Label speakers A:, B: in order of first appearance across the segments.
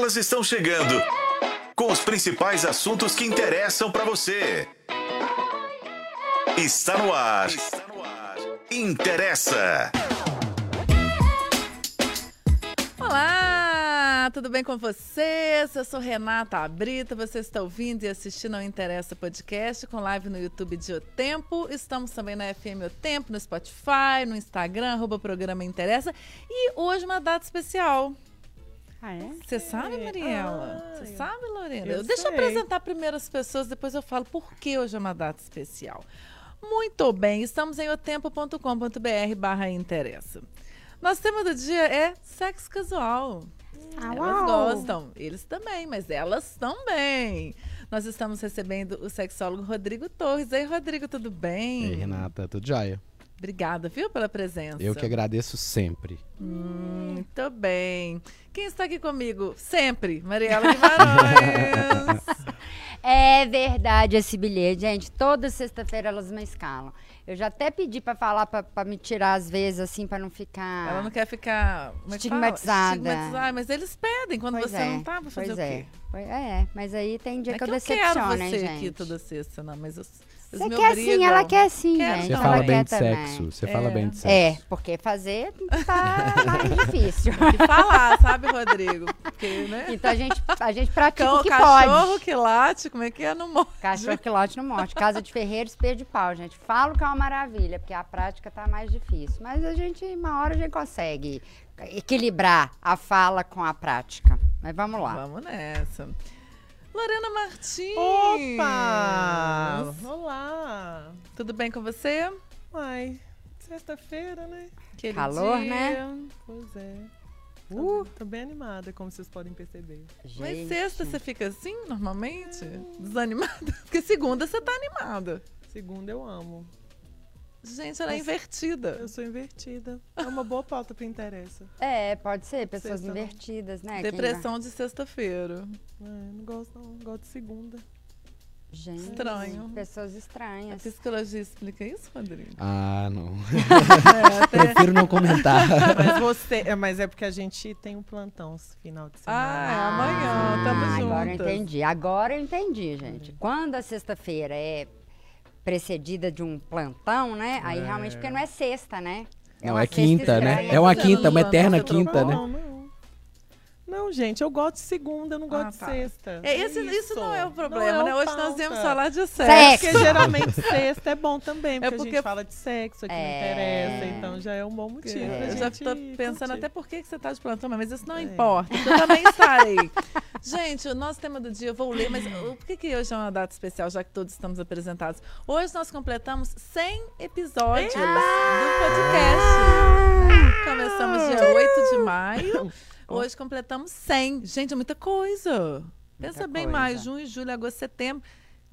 A: Elas estão chegando com os principais assuntos que interessam para você. Está no ar. Está no ar. Interessa.
B: Olá, tudo bem com vocês? Eu sou Renata Brita, você está ouvindo e assistindo ao Interessa Podcast com live no YouTube de O Tempo. Estamos também na FM O Tempo, no Spotify, no Instagram, arroba programa Interessa. E hoje uma data especial.
C: Ah, é?
B: Você sabe, Mariela?
C: Ah,
B: Você
C: eu-
B: sabe, Lorena?
C: eu
B: Deixa eu
C: sei.
B: apresentar primeiro as pessoas, depois eu falo por que hoje é uma data especial. Muito bem, estamos em otempo.com.br barra interessa. Nosso tema do dia é sexo casual.
C: Ah,
B: Elas
C: uau.
B: gostam, eles também, mas elas também. Nós estamos recebendo o sexólogo Rodrigo Torres. Ei, Rodrigo, tudo bem?
D: Ei, Renata, tudo jóia?
B: Obrigada, viu, pela presença.
D: Eu que agradeço sempre.
B: Muito bem. Quem está aqui comigo? Sempre, Mariela Guimarães.
C: É verdade esse bilhete, gente. Toda sexta-feira elas me escalam. Eu já até pedi pra falar pra, pra me tirar às vezes, assim, pra não ficar.
B: Ela não quer ficar como é que?
C: Estigmatizada.
B: Estigmatizada, mas eles pedem quando
C: Pois
B: você
C: é,
B: não tá pra fazer
C: pois
B: o
C: é.
B: quê?
C: Pois é, mas aí tem dia
B: é
C: que eu
B: que eu quero
C: decepciono,
B: você
C: hein,
B: aqui
C: gente.
B: toda sexta, não, mas os
C: Você quer sim,
B: obrigam.
C: ela quer sim,
B: Quero
C: gente.
D: Você
B: Então,
D: fala
C: ela
D: bem
C: quer
D: de
C: também.
D: sexo. Você
B: É.
D: fala bem de
C: É,
D: sexo.
C: porque fazer tá mais difícil.
B: Tem que falar, sabe, Rodrigo? Porque, né?
C: Então a gente, a gente pratica
B: Cão,
C: o que
B: cachorro
C: pode.
B: que late, como é que é? No morte.
C: Cachorro que lote no morte. Casa de ferreiro, espelho de pau, gente. Falo que é uma maravilha, porque a prática tá mais difícil. Mas a gente, uma hora, a gente consegue equilibrar a fala com a prática. Mas vamos lá.
B: Vamos nessa. Lorena Martins.
E: Opa! Olá!
B: Tudo bem com você?
E: Uai, sexta-feira, né?
B: Aquele
C: Calor,
B: dia.
C: né?
E: Pois é. Tô,
C: Uh.
E: tô bem animada, como vocês podem perceber.
B: Mas
C: Gente.
B: sexta você fica assim, normalmente? Desanimada? Porque segunda você tá animada.
E: Segunda eu amo.
B: Gente, ela é invertida.
E: Eu sou invertida. É uma boa pauta pra interessa.
C: É, pode ser, pessoas
E: Sexta não.
C: invertidas, né?
B: Depressão de sexta-feira.
E: É, não gosto não, gosto de segunda.
C: Gente,
B: Estranho.
C: Pessoas
B: A
C: estranhas.
B: psicologia explica isso, Rodrigo?
D: Ah, não.
B: É, até...
D: Prefiro não comentar.
E: Mas você, é, mas é porque a gente tem um plantão esse final de semana.
B: Ah, é amanhã, tamo
C: Ah, Agora eu
B: juntas.
C: entendi. Agora eu entendi, gente. Quando a sexta-feira é precedida de um plantão, né? Aí
D: É.
C: realmente, porque não é sexta, né?
D: Não,
C: uma
D: é quinta, né? É uma quinta,
B: não
D: uma eterna
B: você
D: quinta,
B: trocou?
D: né?
E: Não, gente, eu gosto de segunda, eu não gosto
B: Ah,
E: de
B: tá.
E: sexta.
B: É, esse, isso. não é o problema,
E: Não é
B: né?
E: o
B: Hoje nós
E: pauta.
B: viemos falar de sexo.
C: Sexo.
E: Porque geralmente sexta é bom também, porque,
B: porque-
E: a gente fala de sexo aqui
C: É.
E: não interessa, então já é um bom motivo.
B: É, eu já tô pensando
E: curtir.
B: até por que que você tá de plantão, mas isso não
E: É.
B: importa. Eu também estarei. Gente, o nosso tema do dia eu vou ler, mas o- por que, que hoje é uma data especial, já que todos estamos apresentados? Hoje nós completamos 100 episódios do podcast. né? Começamos dia 8 de maio. Hoje completamos 100. Gente, é muita coisa. Pensa bem
C: coisa.
B: mais, junho, julho, agosto, setembro.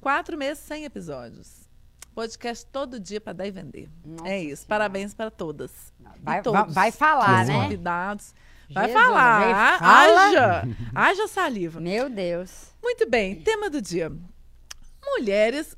B: Quatro meses, 100 episódios. Podcast todo dia para dar e vender.
C: Nossa
B: é isso.
C: Senhora.
B: Parabéns para todas.
C: Vai,
B: E todos.
C: vai, vai falar,
B: Os
C: né?
B: convidados. Vai
C: Jesus,
B: falar.
C: fala.
B: Haja. Haja saliva.
C: Meu Deus.
B: Muito bem. Tema do dia. Mulheres,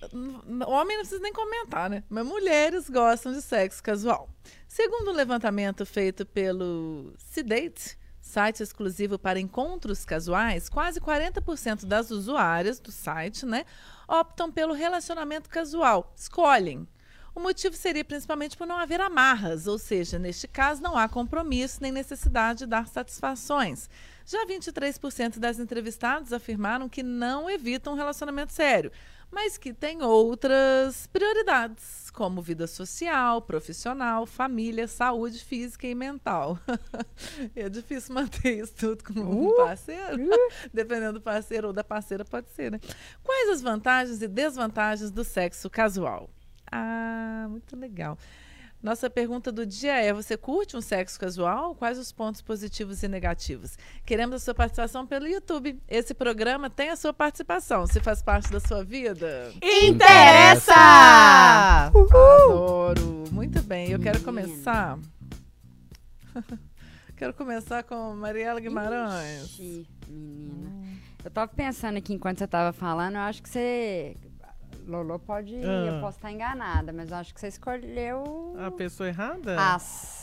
B: homem não precisa nem comentar, né? Mas mulheres gostam de sexo casual. Segundo um levantamento feito pelo Sedate, site exclusivo para encontros casuais, quase 40% das usuárias do site, né, optam pelo relacionamento casual, escolhem. O motivo seria principalmente por não haver amarras, ou seja, neste caso não há compromisso nem necessidade de dar satisfações. Já 23% das entrevistadas afirmaram que não evitam um relacionamento sério, mas que têm outras prioridades, como vida social, profissional, família, saúde física e mental. é difícil manter isso tudo com um parceiro. Dependendo do parceiro ou da parceira, pode ser, né? Quais as vantagens e desvantagens do sexo casual? Ah, muito legal. Nossa pergunta do dia é: você curte um sexo casual? Quais os pontos positivos e negativos? Queremos a sua participação pelo YouTube. Esse programa tem a sua participação. Se faz parte da sua vida.
C: Interessa!
B: Adoro. Muito bem. Eu quero começar. quero começar com Mariela Guimarães.
C: Ixi, menina. Eu tava pensando aqui enquanto você tava falando, eu acho que você. Lolo pode.
E: Ah.
C: Eu posso estar enganada, mas eu acho que você escolheu.
E: A pessoa errada?
C: As.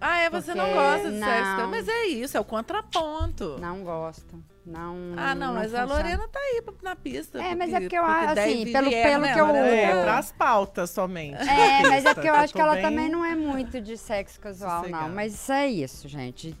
B: Ah, é, você não
C: Porque
B: gosta de
C: não.
B: sexo. Mas é isso, é o contraponto.
C: Não gosto. Não.
B: Ah, não, mas a
C: funciona.
B: Lorena tá aí na pista.
C: É, mas é
B: porque-
C: eu acho, assim, pelo-
B: vier,
C: pelo
B: né,
C: que eu-?
E: É, pras pautas somente.
C: É, mas é porque eu
E: Eu
C: acho que ela
E: bem
C: também não é muito de sexo casual, não.
E: sossegada.
C: Mas isso é isso, gente.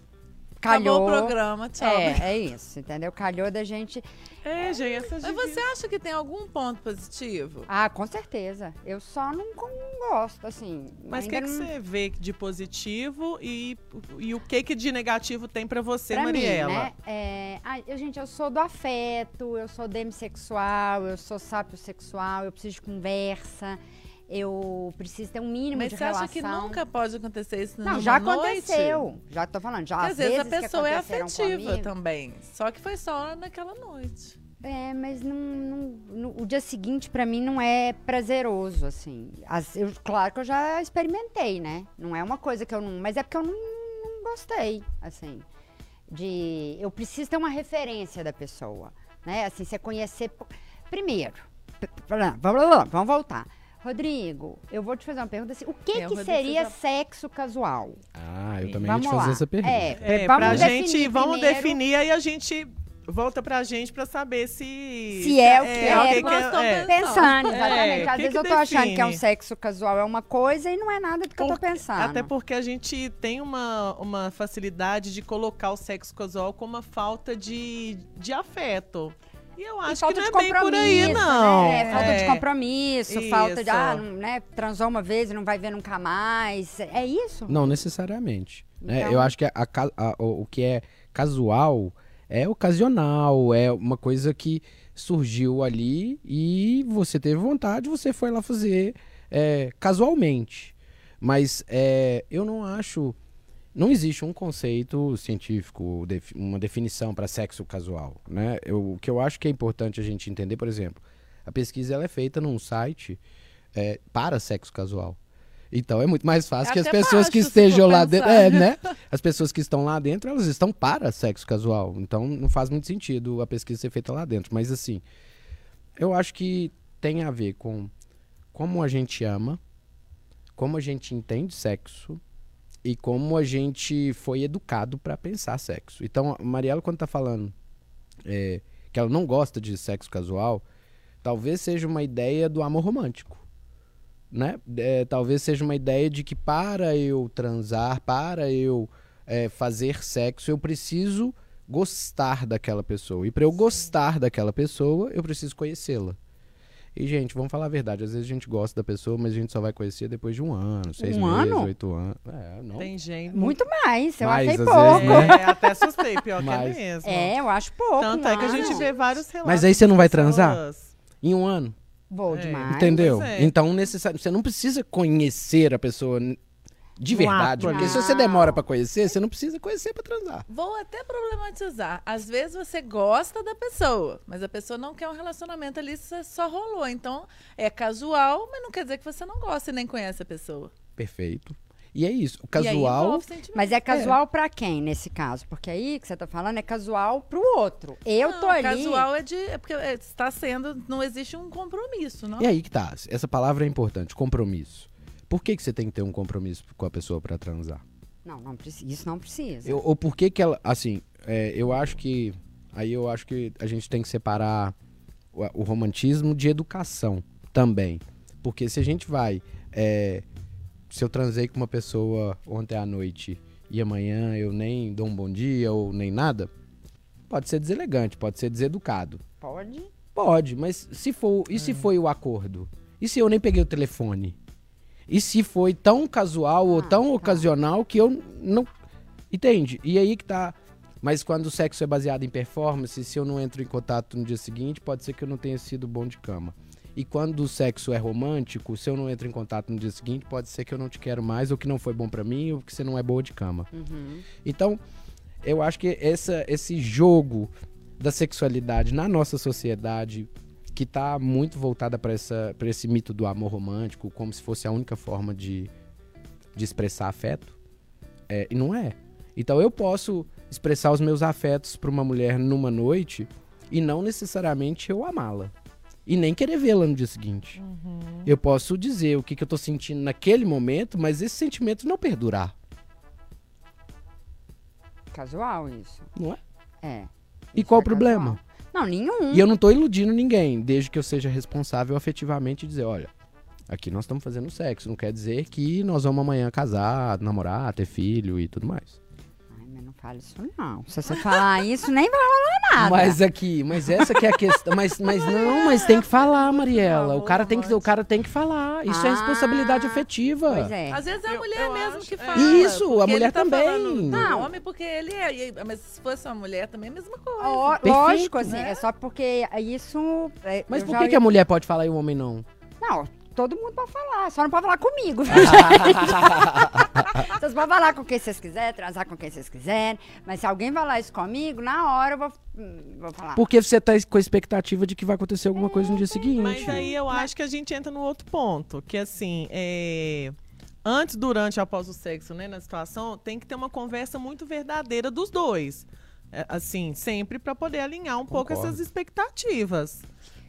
B: Acabou
C: Calhou.
B: o programa, tchau.
C: É, é isso, entendeu? Calhou da gente.
E: É, gente, essas
B: Mas você acha que tem algum ponto positivo?
C: Ah, com certeza. Eu só não, com- gosto, assim.
E: Mas o que,
C: ainda
E: que
C: não-
E: você vê de positivo e, e o que, que de negativo tem pra você,
C: Pra
E: Mariela?
C: mim, né? É, ai, eu, gente, eu sou do afeto, eu sou demissexual, eu sou sapiosexual, eu preciso de conversa, eu preciso ter um mínimo
B: Mas
C: de
B: você
C: relação.
B: acha que nunca pode acontecer isso
C: Não, já
B: noite?
C: aconteceu. Já tô falando, já
B: Porque
C: às
B: às vezes a pessoa é afetiva
C: comigo.
B: também. Só que foi só naquela noite.
C: É, mas não, não- no- o dia seguinte pra mim não é prazeroso, assim. As- eu- claro que eu já experimentei, né? Não é uma coisa que eu não. Mas é porque eu não, não gostei, assim. De. Eu preciso ter uma referência da pessoa, né? Assim, você conhecer. Primeiro, vamos voltar. Rodrigo, eu vou te fazer uma pergunta assim. O que,
B: É,
C: que seria
B: já-
C: sexo casual?
D: Ah, eu também ia
C: vamos
D: te fazer
C: lá.
D: essa pergunta.
C: É,
E: É,
C: vamos
E: pra
C: definir
E: gente, vamos
C: primeiro
E: definir aí a gente volta pra gente pra saber se...
C: Se é o que é,
E: o que
B: estamos
E: é.
C: Pensando,
E: É,
C: exatamente. Às
E: que
C: vezes
E: que
C: eu tô achando que é um
E: define?
C: sexo casual é uma coisa e não é nada do que eu tô pensando.
E: Até porque a gente tem uma, uma facilidade de colocar o sexo casual como uma falta de, de afeto. E eu
C: E
E: acho que
C: falta
E: não é
C: de
E: bem por aí,
C: compromisso,
E: não.
C: Né? É, falta de
E: É.
C: compromisso, falta de,
E: Isso.
C: ah, não, né, transou uma vez e não vai ver nunca mais. É isso?
D: Não necessariamente. né?
C: Então-
D: Eu acho que a- a a- o, o que é casual é ocasional, é uma coisa que surgiu ali e você teve vontade, você foi lá fazer é, casualmente. Mas é, eu não acho. Não existe um conceito científico, uma definição para sexo casual. Né? Eu- o que eu acho que é importante a gente entender, por exemplo, a pesquisa ela é feita num site é, para sexo casual. Então é muito mais fácil que as pessoas que
B: baixo, se
D: estejam lá dentro. É, né? As pessoas que estão lá dentro, elas estão para sexo casual. Então não faz muito sentido a pesquisa ser feita lá dentro. Mas assim, eu acho que tem a ver com como a gente ama, como a gente entende sexo e como a gente foi educado para pensar sexo. Então, a Mariela, quando tá falando é, que ela não gosta de sexo casual, talvez seja uma ideia do amor romântico. Né? É, talvez seja uma ideia de que para eu transar, para eu é, fazer sexo, eu preciso gostar daquela pessoa. E para eu gostar daquela pessoa, eu preciso conhecê-la. E, gente, vamos falar a verdade. Às vezes a gente gosta da pessoa, mas a gente só vai conhecer depois de um ano, seis
C: Um
D: meses,
C: ano?
D: oito anos. É, não.
E: Tem gente...
C: Muito mais, eu
D: Mais,
C: achei pouco.
D: vezes, né?
E: É, até assustei, pior
D: Mas-
E: que é mesmo.
C: É, eu acho pouco.
E: Tanto é que a gente vê vários relatos.
D: Mas aí você não vai transar? Em um ano.
C: Vou
E: É.
C: demais.
D: Entendeu?
E: é.
D: Então, necessário, você não precisa conhecer a pessoa de verdade.
E: ato
D: Porque se você demora pra conhecer, você não precisa conhecer pra transar.
B: Vou até problematizar. Às vezes você gosta da pessoa, mas a pessoa não quer um relacionamento ali, isso só rolou. Então, é casual, mas não quer dizer que você não gosta e nem conhece a pessoa.
D: Perfeito. E é isso. O
B: aí
D: casual.
C: Mas é casual pra quem nesse caso? Porque aí que você tá falando é casual pro outro. Eu
B: Não,
C: tô ali.
B: Casual é de. É porque é, está sendo. Não existe um compromisso, não?
D: E aí que tá. Essa palavra é importante, compromisso. Por que, que você tem que ter um compromisso com a pessoa pra transar?
C: Não, não. Isso não precisa.
D: Eu- ou por que que ela. Assim, é, eu acho que. Aí eu acho que a gente tem que separar o, o romantismo de educação também. Porque se a gente vai. é, se eu transei com uma pessoa ontem à noite e amanhã eu nem dou um bom dia ou nem nada, pode ser deselegante, pode ser deseducado.
C: Pode.
D: Pode, mas se for. E se foi o acordo? E se eu nem peguei o telefone? E se foi tão casual ou
C: Ah,
D: tão
C: tá.
D: ocasional que eu não. Entende? E aí que tá. Mas quando o sexo é baseado em performance, se eu não entro em contato no dia seguinte, pode ser que eu não tenha sido bom de cama. E quando o sexo é romântico, se eu não entro em contato no dia seguinte, pode ser que eu não te quero mais, ou que não foi bom pra mim, ou que você não é boa de cama.
C: Uhum.
D: Então, eu acho que essa, esse jogo da sexualidade na nossa sociedade, que tá muito voltada para esse mito do amor romântico, como se fosse a única forma de, de expressar afeto, é, e não é. Então, eu posso expressar os meus afetos para uma mulher numa noite e não necessariamente eu amá-la. E nem querer vê-la no dia seguinte. Eu posso dizer o que, que eu tô sentindo naquele momento, mas esse sentimento não perdurar.
C: casual, isso.
D: Não é?
C: É.
D: E
C: Isso
D: qual
C: é
D: o problema?
C: casual. Não, nenhum.
D: E eu não tô iludindo ninguém, desde que eu seja responsável afetivamente e dizer, olha, aqui nós estamos fazendo sexo. Não quer dizer que nós vamos amanhã casar, namorar, ter filho e tudo mais.
C: Ai, mas não fala isso não. Se você falar isso, nem vai rolar nada.
D: Mas aqui, mas essa que é a questão. Mas, mas não, mas tem que falar, Mariela. O cara tem que, o cara tem que falar. Isso é
C: Ah,
D: responsabilidade afetiva.
C: Pois é.
B: Às vezes é a
E: Eu-
B: mulher
E: eu
B: mesmo
E: acho-
B: que
E: é.
B: fala.
D: Isso, a mulher
B: tá
D: também.
C: Não.
B: homem porque ele é. Mas se fosse uma mulher também é a mesma coisa.
C: Ó,
D: Perfeito,
C: lógico, assim,
B: né?
C: é só porque isso. é,
D: Mas por que, que a mulher pode falar e o homem não?
C: Não, todo mundo pode falar, só não pode falar comigo. vocês podem falar com quem vocês quiserem, transar com quem vocês quiserem, mas se alguém falar isso comigo, na hora eu vou, hum, vou falar.
D: Porque você tá com a expectativa de que vai acontecer alguma coisa no dia seguinte.
E: Mas aí eu acho que a gente entra no outro ponto, que assim, é, antes, durante e após o sexo, né, na situação, tem que ter uma conversa muito verdadeira dos dois. É, assim, sempre para poder alinhar um pouco
D: Concordo.
E: essas expectativas.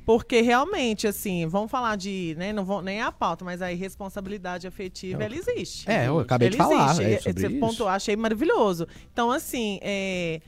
E: Porque realmente, assim, vamos falar de, né, não vão nem a pauta, mas aí responsabilidade afetiva,
D: É,
E: ela existe.
D: É, eu acabei de falar.
E: existe.
D: é sobre
E: Você
D: isso.
E: pontuou, achei maravilhoso. Então, assim, é,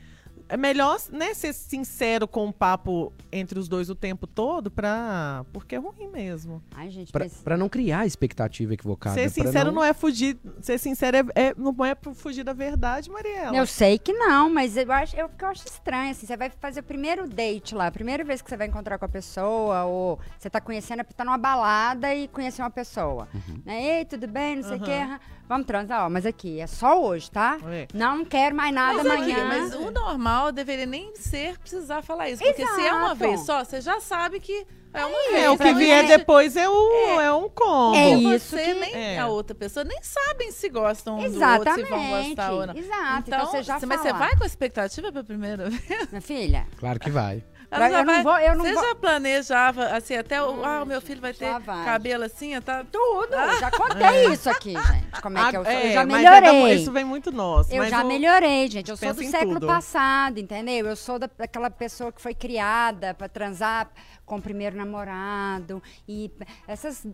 E: é melhor né, ser sincero com o papo entre os dois o tempo todo, pra... porque é ruim mesmo.
C: Ai, gente,
D: Pra, pra não criar expectativa equivocada.
E: ser sincero não... é fugir. Ser sincero é, é- não é fugir da verdade, Mariela.
C: Eu sei que não, mas eu acho, eu, eu acho estranho, assim, você vai fazer o primeiro date lá, a primeira vez que você vai encontrar com a pessoa, ou você tá conhecendo, tá numa balada e conheceu uma pessoa.
D: Uhum.
C: Né? Ei, tudo bem, não sei o quê, aham. Vamos transar, ó, mas aqui, é só hoje, tá?
E: É.
C: Não quero mais nada
B: Mas, aqui,
C: amanhã.
B: mas o normal deveria nem ser precisar falar isso. Porque se é uma
C: Exato.
B: vez só, você já sabe que é uma vez.
E: É, o que vier
C: você-
E: depois é, o, é. um combo.
C: É
B: Você
C: isso que-
B: nem
E: É.
B: a outra pessoa nem sabem se gostam um do outro,
C: Exatamente.
B: se vão gostar ou não.
C: Exato. Então, você já
B: mas você vai com a expectativa pra primeira vez?
C: Minha filha,
D: Claro que vai.
B: Ela
C: eu
B: já
C: não
B: vai-
C: vou, eu não
B: Você
C: vou.
B: já planejava, assim, até o. Ah, o meu filho vai ter
C: vai.
B: cabelo assim, tá.
C: Tudo, eu já contei isso aqui, gente. Como é que eu sou?
E: Ah,
C: eu já
E: mas é da-
C: melhorei.
E: isso vem muito nosso.
C: Eu
E: mas
C: já
E: o-
C: melhorei, gente. Eu sou
E: Pensa
C: do
E: em
C: século
E: tudo.
C: passado, entendeu? Eu sou da- daquela pessoa que foi criada pra transar com o primeiro namorado e essas.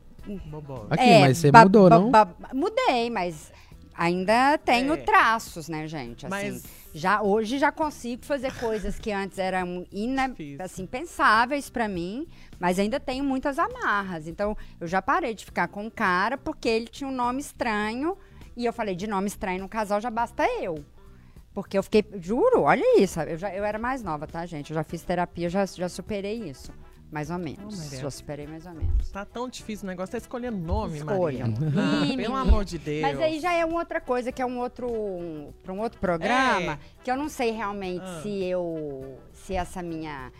E: Bobola.
D: Aqui,
C: é,
D: mas você mudou, não?
C: mudei, mas ainda tenho
E: É.
C: traços, né, gente? Assim,
E: Mas-
C: já hoje já consigo fazer coisas que antes eram ina, assim, pensáveis pra mim, mas ainda tenho muitas amarras. Então, eu já parei de ficar com um cara porque ele tinha um nome estranho e eu falei de nome estranho no casal já basta eu. Porque eu fiquei, juro, olha isso, eu, já, eu era mais nova, tá, gente? Eu já fiz terapia, já, já superei isso. Mais ou menos.
E: Maria.
C: já superei mais ou menos.
E: Tá tão difícil o negócio, tá escolhendo nome,
C: Escolha.
E: Maria. Ah, pelo amor de Deus.
C: Mas aí já é uma outra coisa, que é um outro. Um, para um outro programa,
E: É.
C: que eu não sei realmente
E: Ah.
C: se eu. se essa minha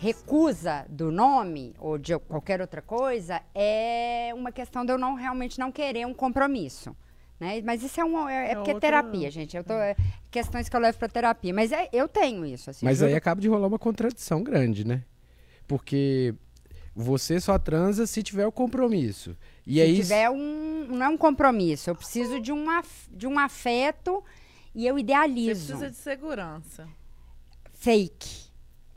C: recusa do nome ou de qualquer outra coisa é uma questão de eu não realmente não querer um compromisso. Né? Mas isso é, um, é, é
E: É
C: porque é
E: outra-
C: terapia, gente. Eu tô, é questões que eu levo pra terapia. Mas é- eu tenho isso, assim.
D: Mas
C: juro.
D: aí acaba de rolar uma contradição grande, né? Porque você só transa se tiver o compromisso. E
C: se
D: aí.
C: tiver um. Não é um compromisso. Eu preciso de um, af- de um afeto e eu
B: Você
C: idealizo.
B: precisa de segurança.
C: fake.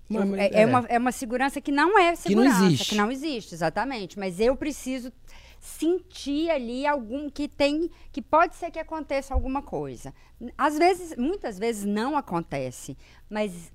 C: Eu-
D: mas-
C: é,
D: é.
C: é uma, é uma segurança que não é
D: não
C: segurança.
D: existe.
C: Que não existe, exatamente. Mas eu preciso sentir ali algum que tem. que pode ser que aconteça alguma coisa. Às vezes, muitas vezes não acontece. Mas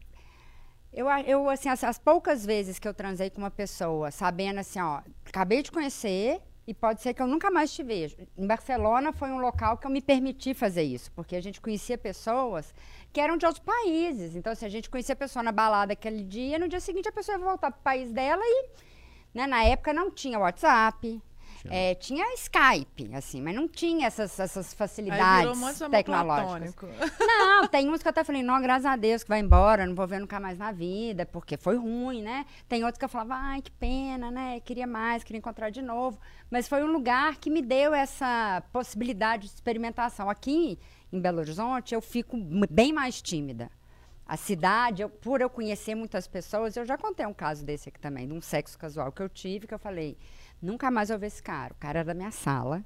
C: eu, eu assim, as, as poucas vezes que eu transei com uma pessoa, sabendo assim, ó, acabei de conhecer. E pode ser que eu nunca mais te veja. Em Barcelona foi um local que eu me permiti fazer isso, porque a gente conhecia pessoas que eram de outros países. Então, se a gente conhecia a pessoa na balada aquele dia, no dia seguinte a pessoa ia voltar para o país dela e, né, na época não tinha WhatsApp, é, tinha Skype, assim, mas não tinha essas, essas
B: Aí virou
C: facilidades
B: um
C: tecnológicas. Não, tem uns que eu até falei, não, graças a Deus que vai embora, não vou ver nunca mais na vida, porque foi ruim, né? Tem outros que eu falava, ai, que pena, né? Queria mais, queria encontrar de novo. Mas foi um lugar que me deu essa possibilidade de experimentação. Aqui em Belo Horizonte, eu fico bem mais tímida. A cidade, eu- por eu conhecer muitas pessoas, eu já contei um caso desse aqui também, de um sexo casual que eu tive, que eu falei, nunca mais eu ver esse cara. O cara era da minha sala,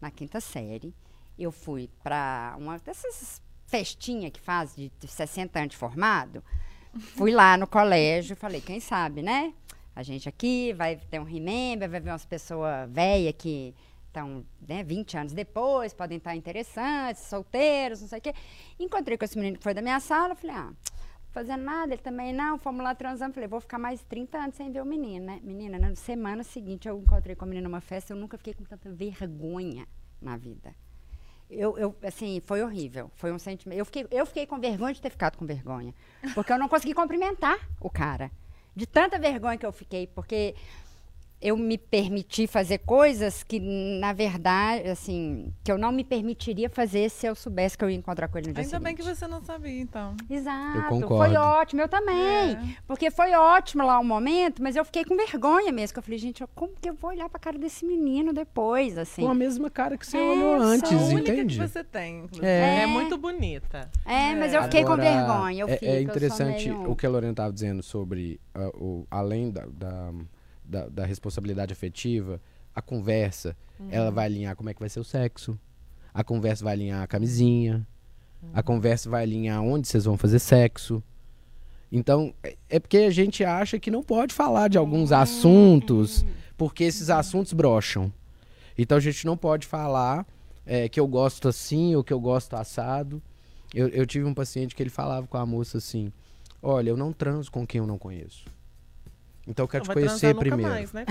C: na quinta série. Eu fui para uma dessas festinhas que faz de, de 60 anos de formado. Fui lá no colégio, falei, quem sabe, né? A gente aqui vai ter um remember, vai ver umas pessoas velhas que estão né, 20 anos depois, podem estar interessantes, solteiros, não sei o quê. Encontrei com esse menino que foi da minha sala, falei, ah, fazendo nada, ele também não, fomos lá transando, falei, vou ficar mais 30 anos sem ver o menino, né? Menina, na semana seguinte eu encontrei com o menino numa festa, eu nunca fiquei com tanta vergonha na vida. Eu, eu, assim, foi horrível. Foi um sentimento. Eu fiquei, eu fiquei com vergonha de ter ficado com vergonha. Porque eu não consegui cumprimentar o cara. De tanta vergonha que eu fiquei, porque eu me permiti fazer coisas que, na verdade, assim, que eu não me permitiria fazer se eu soubesse que eu ia encontrar com ele no dia
B: Ainda bem que
C: seguinte.
B: você não sabia, então.
C: Exato.
D: Eu concordo.
C: Foi ótimo, eu também.
B: É.
C: Porque foi ótimo lá o momento, mas eu fiquei com vergonha mesmo. Que eu falei, gente, como que eu vou olhar pra cara desse menino depois, assim?
D: Com a mesma cara que você
C: É,
D: olhou antes,
B: a única
D: entende?
B: que você tem, inclusive.
D: É.
E: É, muito bonita.
C: É, mas eu fiquei com
D: Agora,
C: vergonha. Eu
D: é,
C: fico,
D: é interessante
C: meio-
D: o que a Lorena estava dizendo sobre ah, o, além da, da, da- da responsabilidade afetiva, a conversa,
C: Uhum.
D: ela vai alinhar como é que vai ser o sexo, a conversa vai alinhar a camisinha,
C: Uhum.
D: a conversa vai alinhar onde vocês vão fazer sexo. Então, é- é porque a gente acha que não pode falar de
C: Uhum.
D: alguns assuntos, porque esses assuntos brocham. Então a gente não pode falar é, que eu gosto assim ou que eu gosto assado. Eu, eu tive um paciente que ele falava com a moça assim: Olha, eu não transo com quem eu não conheço. Então eu quero
E: Não
D: te conhecer primeiro.
E: mais, né?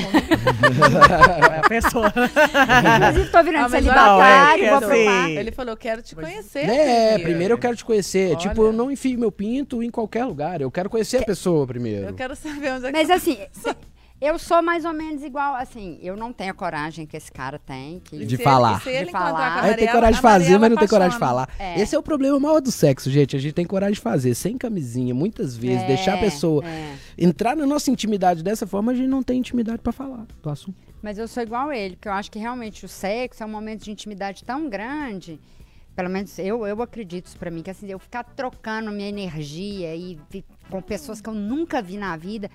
E: É a pessoa.
C: Inclusive, tô virando
B: Ah,
C: celibatário,
E: olha,
C: vou
E: assim,
C: provar.
B: Ele falou, quero te conhecer.
D: É, primeiro eu quero te conhecer.
B: Olha.
D: Tipo, eu não enfio meu pinto em qualquer lugar. Eu quero conhecer a pessoa primeiro.
B: Eu quero saber onde é que
C: Mas
B: você-
C: assim, eu sou mais ou menos igual, assim, eu não tenho a coragem que esse cara tem. Que...
D: De falar.
B: Ele, se ele
C: De falar.
D: Aí tem coragem de fazer, mas não tem coragem de
B: apaixona.
D: falar.
C: É.
D: Esse é o problema maior do sexo, gente. A gente tem coragem de fazer, sem camisinha, muitas vezes,
C: É,
D: deixar a pessoa
C: é.
D: entrar na nossa intimidade dessa forma, a gente não tem intimidade pra falar do assunto.
C: Mas eu sou igual a ele, porque eu acho que realmente o sexo é um momento de intimidade tão grande. Pelo menos eu, eu acredito isso pra mim, que assim, eu ficar trocando minha energia e vi- com pessoas que eu nunca vi na vida.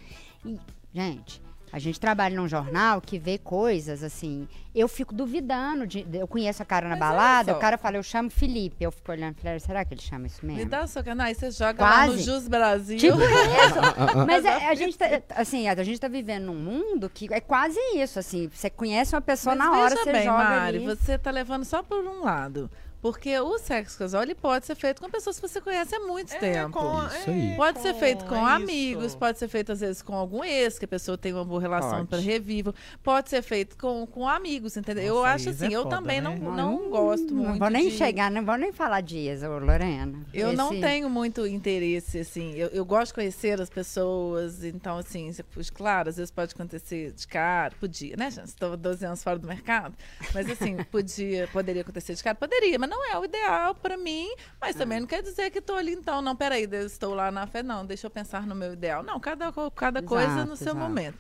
C: E, gente, a gente trabalha num jornal que vê coisas assim. Eu fico duvidando. De, eu conheço a cara na
B: Mas
C: balada, o cara fala, eu chamo Felipe. Eu fico olhando, falei, será que ele chama isso mesmo?
B: Me dá seu canal, aí você joga lá no
C: Quase.
B: Jus Brasil.
C: Tipo isso.
D: Ah,
C: Mas é- a, gente tá, assim, a gente tá vivendo num mundo que é quase isso, assim. Você conhece uma pessoa
B: Mas
C: na hora, você
B: bem,
C: joga
B: Mari,
C: ali.
B: você tá levando só por um lado. Porque o sexo casual ele pode ser feito com pessoas que você conhece há muito
E: É,
B: tempo.
E: com-
D: Isso aí.
B: Pode ser feito com
E: é
B: amigos,
E: isso.
B: pode ser feito às vezes com algum ex, que a pessoa tem uma boa relação para revivo. Pode ser feito com, com amigos, entendeu? eu
E: Nossa,
B: acho
E: ex
B: assim,
E: é
B: eu
E: foda,
B: também
E: né?
B: não, não gosto muito.
C: Não vou nem
B: de-
C: chegar, não vou nem falar dias, ô Lorena.
B: Eu não
C: Esse-
B: tenho muito interesse, assim. Eu, eu gosto de conhecer as pessoas, então, assim, claro, às vezes pode acontecer de cara, podia, né, gente? Estou 12 anos fora do mercado. Mas, assim, podia, poderia acontecer de cara? Poderia, mas não é o ideal para mim. Mas também não quer dizer que estou ali, então, não, peraí, estou lá na fé, não, deixa eu pensar no meu ideal. Não, cada, cada coisa no
C: Exato,
B: seu
C: exato.
B: momento.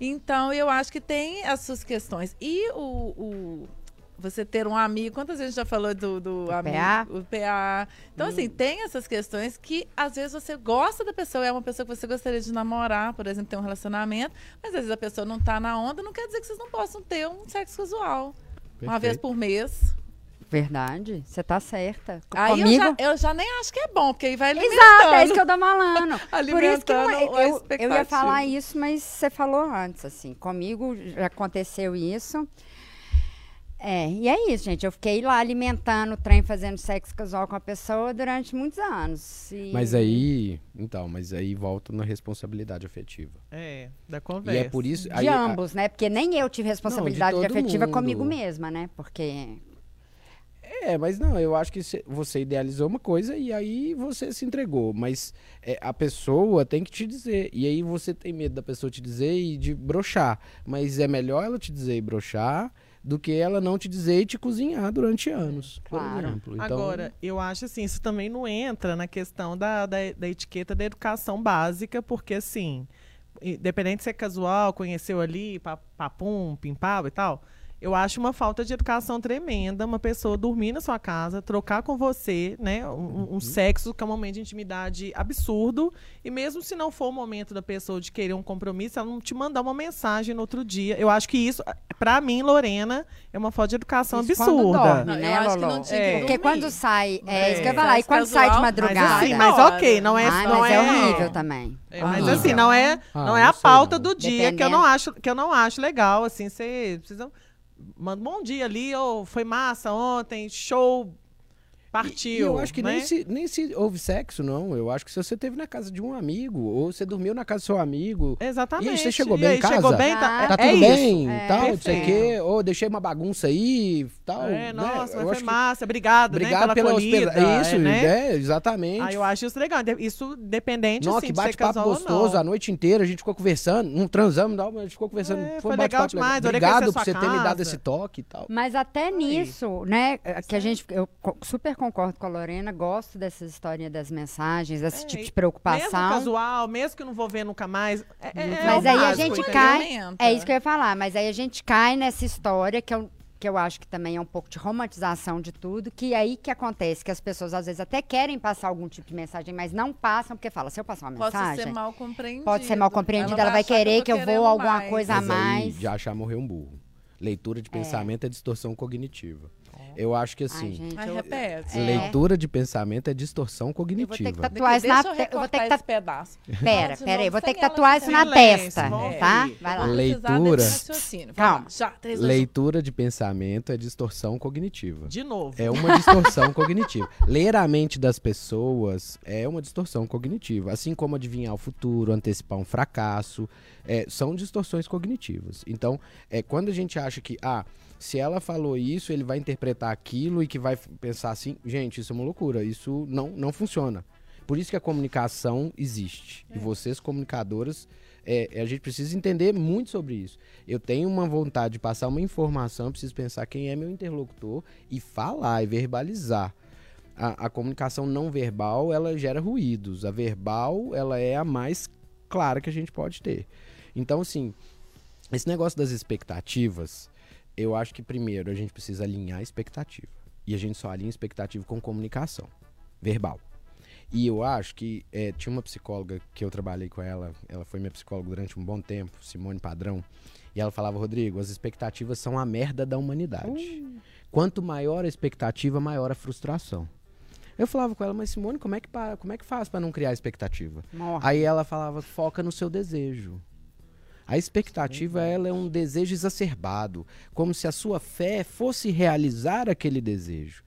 B: Então, eu acho que tem as suas questões. E o. o- você ter um amigo, quantas vezes a gente já falou do, do amigo?
C: PA?
B: O PA. Então, assim, tem essas questões que às vezes você gosta da pessoa, é uma pessoa que você gostaria de namorar, por exemplo, ter um relacionamento, mas às vezes a pessoa não tá na onda, não quer dizer que vocês não possam ter um sexo casual. Uma vez
D: Perfeito.
B: por mês.
C: Verdade, você tá certa.
B: Aí eu
C: Comigo.
B: já, eu já nem acho que é bom, porque aí vai alimentando.
C: Exato, é isso que eu tô falando. Por isso que não é-
B: Alimentando a
C: eu, eu ia falar isso, mas você falou antes, assim. Comigo já aconteceu isso. É, e é isso, gente. Eu fiquei lá alimentando o trem, fazendo sexo casual com a pessoa durante muitos anos. E-
D: Mas aí, então, mas aí volta na responsabilidade afetiva.
E: É, da
D: E
E: conversa.
D: é por isso.
C: De
D: aí, a-
C: ambos, né? Porque nem eu tive responsabilidade
D: todo
C: afetiva
D: mundo.
C: comigo mesma, né? Porque
D: É, mas não, eu acho que cê- você idealizou uma coisa e aí você se entregou. Mas é, a pessoa tem que te dizer. E aí você tem medo da pessoa te dizer e de brochar. Mas é melhor ela te dizer e brochar do que ela não te dizer e te cozinhar durante anos. Por
C: Claro.
D: exemplo. Então,
E: Agora, eu acho assim, isso também não entra na questão da, da, da etiqueta da educação básica, porque assim, independente se é casual, conheceu ali, pa- papum, pimpava e tal, eu acho uma falta de educação tremenda uma pessoa dormir na sua casa, trocar com você, né, um, um sexo que é um momento de intimidade absurdo, e mesmo se não for o momento da pessoa de querer um compromisso, ela não te mandar uma mensagem no outro dia. Eu acho que isso, pra mim, Lorena, é uma falta de educação
C: Isso quando
E: absurda.
C: dorme,
B: Não, eu
C: né,
B: acho que não tinha
E: É.
B: que
C: Porque quando sai, é,
E: É.
C: isso que eu ia falar, e quando sai de
B: casual,
E: Mas
C: madrugada?
E: assim, mas ok, não é,
C: Ai,
E: não
C: mas é,
E: é
C: horrível também.
E: É, mas
C: Horrível.
E: assim, não é,
D: Ah,
E: não é a pauta do dia que eu
C: Dependendo.
E: não acho, que eu não acho legal, assim, você precisa manda bom dia ali, ou foi massa ontem, show, partiu.
D: E eu acho que
E: né?
D: nem, se, nem se houve sexo, não. Eu acho que se você teve na casa de um amigo, ou você dormiu na casa do seu amigo,
E: Exatamente.
D: E você chegou
E: E
D: bem
E: aí,
D: em casa?
E: Chegou bem, tá,
C: Ah,
E: é,
D: tá
E: é
D: tudo
E: isso.
D: bem,
C: É.
D: tal, não sei o quê, ou deixei uma bagunça aí, tal.
E: É,
D: né?
E: nossa,
D: Eu
E: mas foi
D: acho que-
E: massa, obrigado,
D: Obrigado
E: né,
D: pela
E: pela
D: hospedagem. Isso,
E: é, né?
D: é, exatamente.
E: Aí eu acho isso legal. Isso dependente,
D: Nossa,
E: assim,
D: que
E: de ser
D: bate-papo gostoso a noite inteira, a gente ficou conversando, não transamos, não, mas a gente ficou conversando.
E: É,
D: foi
E: foi
D: um
E: legal
D: bate-papo
E: demais,
D: Obrigado por você ter me dado esse toque e tal.
C: Mas até nisso, né, que a
E: É.
C: gente, eu super concordo com a Lorena, gosto dessas histórias das mensagens, desse
E: É,
C: tipo de
E: Mesmo
C: preocupação.
E: casual, mesmo que não vou ver nunca mais. É, é- é
C: Mas aí a
E: básico,
C: gente
E: entendeu?
C: cai. É isso que eu ia falar, mas aí a gente cai nessa história que eu, que eu acho que também é um pouco de romantização de tudo, que é aí que acontece, que as pessoas às vezes até querem passar algum tipo de mensagem, mas não passam, porque fala, se eu passar uma
B: Pode
C: mensagem,
B: ser mal compreendido.
C: pode ser mal compreendida, ela vai
B: achar
C: querer que eu vou alguma
B: mais.
C: coisa a
D: Mas aí,
C: mais.
D: de achar morrer um burro. Leitura de pensamento é, distorção cognitiva. Eu acho que
C: Ai,
D: assim,
C: gente,
B: Mas
C: eu,
B: repete.
C: É.
D: leitura de pensamento é distorção
C: eu vou ter que
D: cognitiva.
C: tatuar isso na
B: eu
C: te- eu vou ter que tatuar.
B: esse pedaço.
C: Pera, pera aí,
B: novo,
C: vou ter que tatuar isso na testa, tá? Vai lá.
D: Leitura.
C: Calma.
D: Leitura de pensamento é distorção cognitiva.
E: De novo.
D: É uma distorção cognitiva. Ler a mente das pessoas é uma distorção cognitiva. Assim como adivinhar o futuro, antecipar um fracasso, é, são distorções cognitivas. Então, é, quando a gente acha que, ah, se ela falou isso, ele vai interpretar aquilo e que vai pensar assim, gente, isso é uma loucura, isso não, não funciona. Por isso que a comunicação existe. E vocês, comunicadoras, é, a gente precisa entender muito sobre isso. Eu tenho uma vontade de passar uma informação, preciso pensar quem é meu interlocutor e falar e verbalizar. A, a comunicação não verbal, ela gera ruídos. A verbal, ela é a mais clara que a gente pode ter. Então, assim, esse negócio das expectativas, eu acho que primeiro a gente precisa alinhar a expectativa. E a gente só alinha a expectativa com comunicação verbal. E eu acho que é, tinha uma psicóloga que eu trabalhei com ela, ela foi minha psicóloga durante um bom tempo, Simone Padrão, e ela falava, Rodrigo, as expectativas são a merda da humanidade. Quanto maior a expectativa, maior a frustração. Eu falava com ela, mas Simone, como é que, para, como é que faz para não criar expectativa?
C: Morre.
D: Aí ela falava, foca no seu desejo. A expectativa, ela é um desejo exacerbado, como se a sua fé fosse realizar aquele desejo.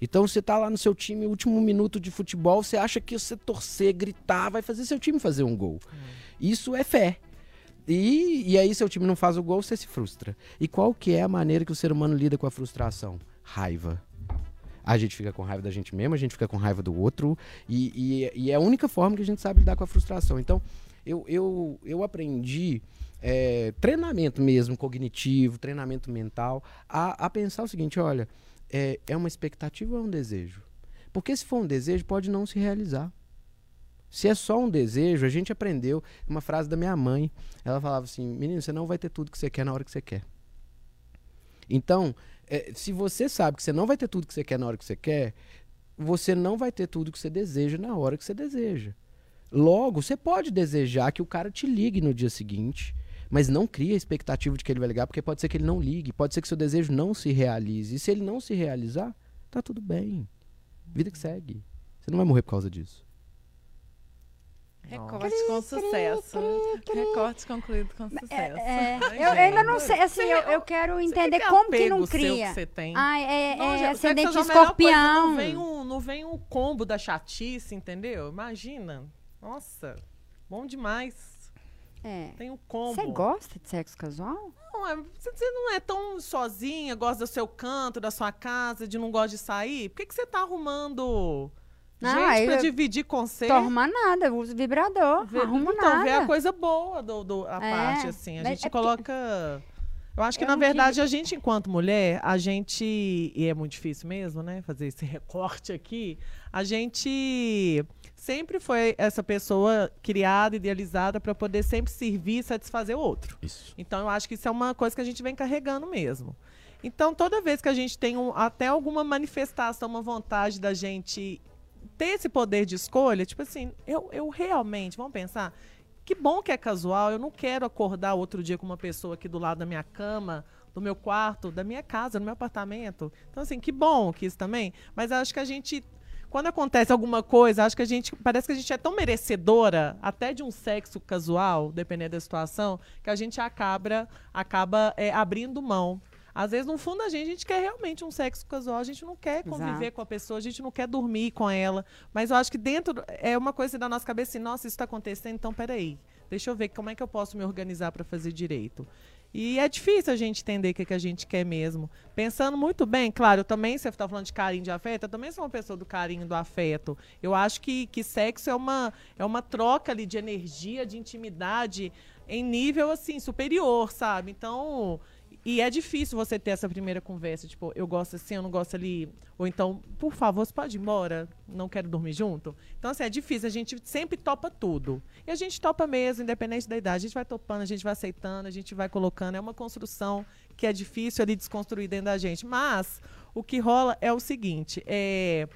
D: Então você tá lá no seu time, último minuto de futebol, você acha que você torcer, gritar, vai fazer seu time fazer um gol. Isso é fé. E, e aí seu time não faz o gol, você se frustra. E qual que é a maneira que o ser humano lida com a frustração? Raiva. A gente fica com raiva da gente mesmo, a gente fica com raiva do outro, e, e- e é a única forma que a gente sabe lidar com a frustração. Então, eu, eu, eu aprendi é, treinamento mesmo, cognitivo, treinamento mental, a, a pensar o seguinte: olha, é, é uma expectativa ou é um desejo? Porque se for um desejo, pode não se realizar. Se é só um desejo, a gente aprendeu uma frase da minha mãe. Ela falava assim: menino, você não vai ter tudo que você quer na hora que você quer. Então, é, se você sabe que você não vai ter tudo que você quer na hora que você quer, você não vai ter tudo que você deseja na hora que você deseja. Logo, você pode desejar que o cara te ligue no dia seguinte, mas não cria a expectativa de que ele vai ligar, porque pode ser que ele não ligue, pode ser que seu desejo não se realize. E se ele não se realizar, tá tudo bem. Vida que segue. Você não vai morrer por causa disso.
B: Recorte com sucesso. Recorte concluído com sucesso.
C: É,
B: Ai,
C: eu, eu ainda não sei, assim, eu, eu quero entender
E: que
C: como que não
E: seu
C: cria.
E: que você tem.
C: Ai, é,
E: Não,
C: é ascendente
E: é melhor coisa,
C: escorpião.
E: Não vem, um, não vem um combo da chatice, entendeu? Imagina. Nossa, bom demais.
C: É.
E: Tem um combo.
C: Você gosta de sexo casual?
E: Não, é- você não é tão sozinha, gosta do seu canto, da sua casa, de não gosta de sair? Por que, que você tá arrumando
C: Não,
E: gente
C: aí
E: pra dividir você?
C: Tô arrumando nada, eu uso vibrador,
E: Vê-
C: arrumo
E: então,
C: nada.
E: vê a coisa boa do, do- a
C: É,
E: parte, assim. A gente
C: é porque-
E: coloca. Eu acho que,
C: Eu
E: na
C: não
E: verdade, a gente, enquanto mulher, a gente. E é muito difícil mesmo, né? Fazer esse recorte aqui. A gente sempre foi essa pessoa criada, idealizada, para poder sempre servir e satisfazer o outro.
D: Isso.
E: Então, eu acho que isso é uma coisa que a gente vem carregando mesmo. Então, toda vez que a gente tem um- até alguma manifestação, uma vontade da gente ter esse poder de escolha, tipo assim, eu, eu realmente, vamos pensar, que bom que é casual, eu não quero acordar outro dia com uma pessoa aqui do lado da minha cama, do meu quarto, da minha casa, do meu apartamento. Então, assim, que bom que isso também. Mas acho que a gente. Quando acontece alguma coisa, acho que a gente. Parece que a gente é tão merecedora, até de um sexo casual, dependendo da situação, que a gente acaba, acaba é, abrindo mão. Às vezes, no fundo da gente, a gente quer realmente um sexo casual, a gente não quer conviver
C: Exato.
E: com a pessoa, a gente não quer dormir com ela. Mas eu acho que dentro é uma coisa da nossa cabeça assim, nossa, isso está acontecendo, então peraí. Deixa eu ver como é que eu posso me organizar para fazer direito. E é difícil a gente entender o que, que a gente quer mesmo. Pensando muito bem, claro, eu também, você está falando de carinho, de afeto, eu também sou uma pessoa do carinho, do afeto. Eu acho que, que sexo é uma, é uma troca ali de energia, de intimidade em nível, assim, superior, sabe? Então, e é difícil você ter essa primeira conversa, tipo, eu gosto assim, eu não gosto ali. Ou então, por favor, você pode ir embora, não quero dormir junto. Então, assim, é difícil, a gente sempre topa tudo. E a gente topa mesmo, independente da idade. A gente vai topando, a gente vai aceitando, a gente vai colocando. É uma construção que é difícil ali desconstruir dentro da gente. Mas o que rola é o seguinte, é.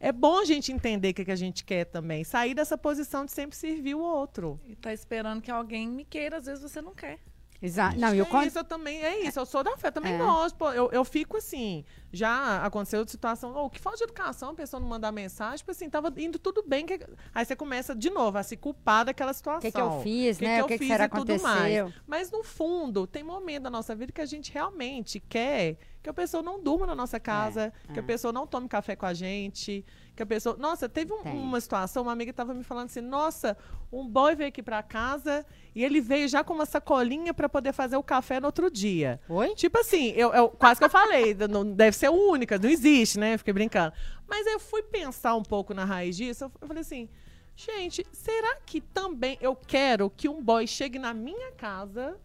E: É bom a gente entender o que, que a gente quer também. Sair dessa posição de sempre servir o outro.
B: E tá esperando que alguém me queira, às vezes você não quer.
C: Exato. Não, e o
E: é
C: con-
E: isso, eu também, é isso, eu sou da fé, também
C: É.
E: gosto, pô, eu, eu fico assim, já aconteceu de situação, oh, que falta de educação, a pessoa não mandar mensagem, tipo assim, tava indo tudo bem, que- aí você começa de novo a se culpar daquela situação.
C: O que, que eu fiz,
E: que
C: né?
E: que
C: o
E: eu
C: que, que
E: fiz
C: será
E: e tudo
C: aconteceu?
E: mais. Mas no fundo, tem momento da nossa vida que a gente realmente quer que a pessoa não durma na nossa casa, que a
C: é.
E: pessoa não tome café com a gente, que a pessoa. Nossa, teve um- uma situação, uma amiga estava me falando assim: nossa, um boy veio aqui para casa e ele veio já com uma sacolinha para poder fazer o café no outro dia.
C: Oi?
E: Tipo assim, eu, eu- quase que eu falei, não deve ser única, não existe, né? Fiquei brincando. Mas eu fui pensar um pouco na raiz disso, eu eu falei assim, gente, será que também eu quero que um boy chegue na minha casa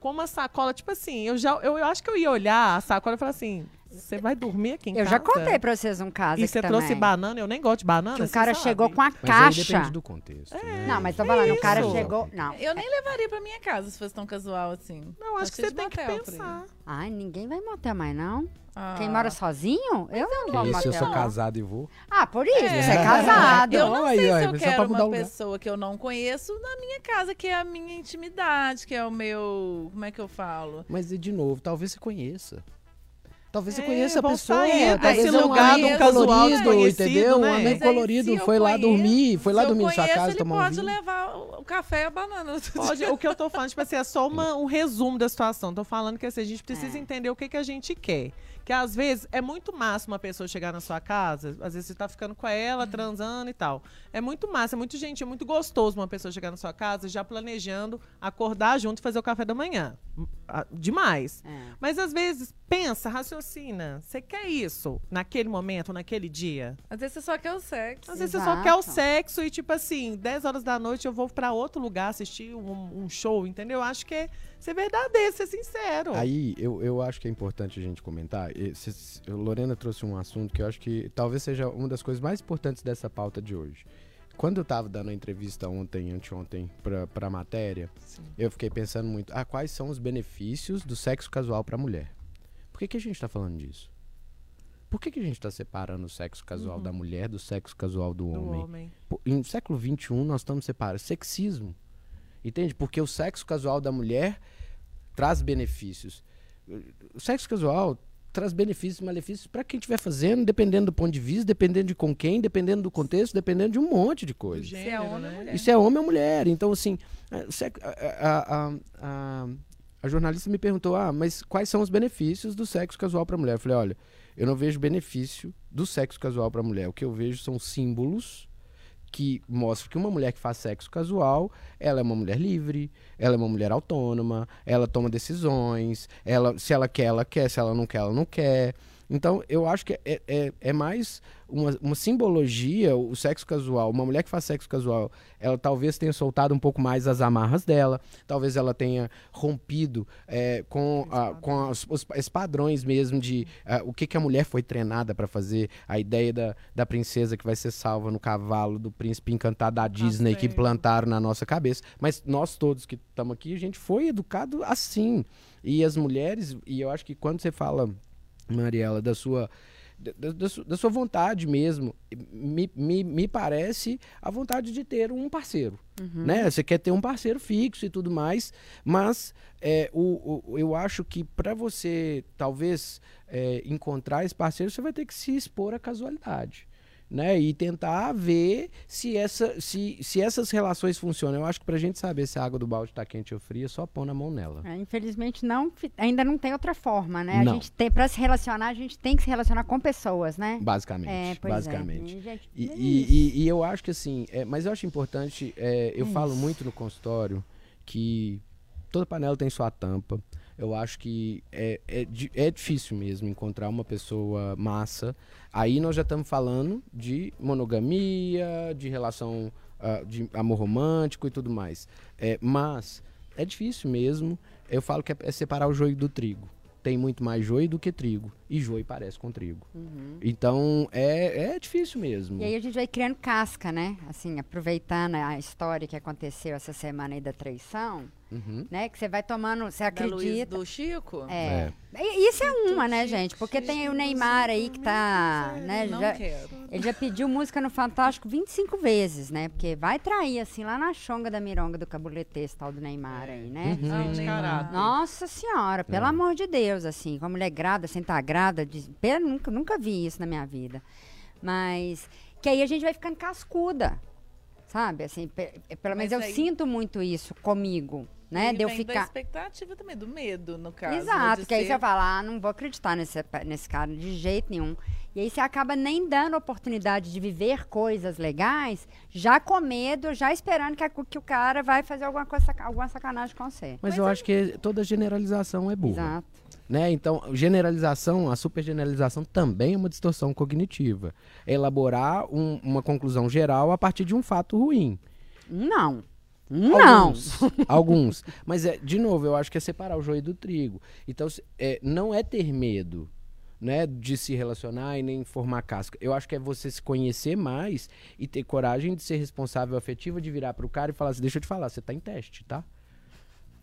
E: com uma sacola, tipo assim, eu já eu, eu acho que eu ia olhar a sacola e falar assim, você vai dormir aqui em
C: Eu
E: casa?
C: já contei pra vocês um caso
E: E você
C: também.
E: trouxe banana, eu nem gosto de banana.
C: Que um
E: você
C: cara
E: sabe.
C: chegou com a
D: Mas aí
C: caixa.
D: depende do contexto. né?
C: Não, mas tô falando, o cara chegou. Não.
B: Eu nem levaria pra minha casa se fosse tão casual assim.
E: Não, acho que você tem que
B: aí.
E: pensar.
C: Ai, ninguém vai motel mais, não.
B: Ah.
C: Quem mora sozinho? Eu não vou
D: isso, eu sou casado e vou.
C: Ah, por isso,
B: É.
C: você é casado.
B: Eu não
D: Aí,
B: sei
D: ó,
B: se eu
D: mas só
B: quero uma
D: o lugar.
B: pessoa que eu não conheço na minha casa, que é a minha intimidade, que é o meu. Como é que eu falo?
D: Mas, e de novo, talvez você conheça. Talvez você
E: É,
D: conheça a
E: vão
D: pessoa.
E: sair
D: talvez
B: desse
D: é um
B: lugar
D: amigo
B: do casual
D: colorido, entendeu?
E: né?
D: Um amigo
B: aí,
D: colorido
B: eu
D: foi lá
B: conheço-
D: dormir, foi lá dormir na sua casa,
B: ele
D: tomar um
B: pode
D: vinho.
B: levar o café e a banana.
E: Pode, o que eu tô falando, tipo assim, é só uma- um resumo da situação. Tô falando que assim, a gente precisa
C: É.
E: entender o que, que a gente quer. Que às vezes é muito massa uma pessoa chegar na sua casa, às vezes você tá ficando com ela, transando e tal. É muito massa, é muito gente, é muito gostoso uma pessoa chegar na sua casa já planejando acordar junto e fazer o café da manhã. Demais.
C: É.
E: Mas às vezes, pensa, raciocina. Você quer isso naquele momento, naquele dia?
B: Às vezes você só quer o sexo.
E: Às vezes você só quer o
C: Exato.
E: sexo e, tipo assim, 10 horas da noite eu vou pra outro lugar assistir um, um show, entendeu? Eu acho que é ser verdadeiro, ser sincero.
D: Aí, eu, eu acho que é importante a gente comentar. e cês- Lorena trouxe um assunto que eu acho que talvez seja uma das coisas mais importantes dessa pauta de hoje. Quando eu tava dando a entrevista ontem, anteontem, pra, pra matéria, eu fiquei pensando muito, ah, quais são os benefícios do sexo casual pra mulher? Por que, que a gente tá falando disso? Por que, que a gente tá separando o sexo casual da mulher do sexo casual do,
E: do
D: homem?
E: homem.
D: Em século XXI, nós estamos separando. Sexismo. Entende? Porque o sexo casual da mulher traz benefícios. O sexo casual traz benefícios e malefícios para quem estiver fazendo, dependendo do ponto de vista, dependendo de com quem, dependendo do contexto, dependendo de um monte de coisa.
B: Se é
E: gênero,
B: homem ou
E: né?
B: mulher.
D: Isso é homem ou mulher. Então, assim, a, a- a- a- jornalista me perguntou: ah, mas quais são os benefícios do sexo casual para mulher? Eu falei: olha, eu não vejo benefício do sexo casual para mulher. O que eu vejo são símbolos que mostram que uma mulher que faz sexo casual, ela é uma mulher livre, ela é uma mulher autônoma, ela toma decisões, ela, se ela quer, ela quer, se ela não quer, ela não quer. Então, eu acho que é, é, é mais uma, uma simbologia, o sexo casual. Uma mulher que faz sexo casual, ela talvez tenha soltado um pouco mais as amarras dela, talvez ela tenha rompido é, com, a, com as- os, os padrões mesmo de ah, o que, que a mulher foi treinada para fazer, a ideia da, da princesa que vai ser salva no cavalo, do príncipe encantado da Disney que
E: certo.
D: plantaram na nossa cabeça. Mas nós todos que estamos aqui, a gente foi educado assim. E as mulheres, e eu acho que quando você fala, Mariela, da sua. Da, da da sua vontade mesmo, me, me, me parece a vontade de ter um parceiro. Né? Você quer ter um parceiro fixo e tudo mais, mas é, o, o- eu acho que para você talvez é, encontrar esse parceiro, você vai ter que se expor à casualidade. Né? E tentar ver se, essa, se, se essas relações funcionam. Eu acho que pra gente saber se a água do balde tá quente ou fria, é só pôr na mão nela.
C: É, infelizmente não, ainda não tem outra forma, né? A
D: Não.
C: gente tem para se relacionar, a gente tem que se relacionar com pessoas, né?
D: Basicamente.
C: É, pois
D: basicamente.
C: é. E,
D: E,
C: é
D: e- e- eu acho que assim, é, mas eu acho importante, é, eu
C: É
D: falo muito no consultório que toda panela tem sua tampa. Eu acho que é, é, é difícil mesmo encontrar uma pessoa massa. Aí nós já estamos falando de monogamia, de relação ah, de amor romântico e tudo mais. É, mas é difícil mesmo. Eu falo que é, é separar o joio do trigo. Tem muito mais joio do que trigo. E joio parece com trigo. Então é, é difícil mesmo.
C: E aí a gente vai criando casca, né? Assim, aproveitando a história que aconteceu essa semana aí da traição,
D: Uhum.
C: né? Que você vai tomando, você
B: Da Luiz
C: acredita.
B: do Chico?
C: É. E Isso é uma, né, gente? Porque tem o Neymar aí que tá, né?
B: Não
C: já-
B: quero.
C: ele já pediu música no Fantástico 25 vezes, né? Porque vai trair, assim, lá na chonga da mironga do cabulete, esse tal do Neymar aí, né?
D: Uhum.
B: Ah.
C: Nossa senhora, pelo
D: É.
C: amor de Deus, assim, com a mulher grávida, sem estar grávida, de, pelo- nunca, nunca vi isso na minha vida. Mas que aí a gente vai ficando cascuda, sabe? Assim, pe- pelo menos
B: Mas
C: eu
B: aí-
C: sinto muito isso comigo, né?
B: Aí
C: De eu
B: vem da
C: ficar.
B: expectativa também, do medo, no caso. né,
C: Exato,
B: de
C: que aí
B: ser-
C: você fala, ah, não vou acreditar nesse, nesse cara de jeito nenhum. E aí você acaba nem dando oportunidade de viver coisas legais, já com medo, já esperando que, a- que o cara vai fazer alguma, coisa, alguma sacanagem com você.
D: Mas, eu acho que toda generalização é burra.
C: Exato.
D: Né? Então, generalização, a supergeneralização também é uma distorção cognitiva. É elaborar um- uma conclusão geral a partir de um fato ruim.
C: Não. Não.
D: Alguns. alguns. Mas, é, de novo, eu acho que é separar o joio do trigo. Então, é, não é ter medo né, de se relacionar e nem formar casca. Eu acho que é você se conhecer mais e ter coragem de ser responsável afetiva, de virar pro cara e falar assim, deixa eu te falar, você tá em teste, tá?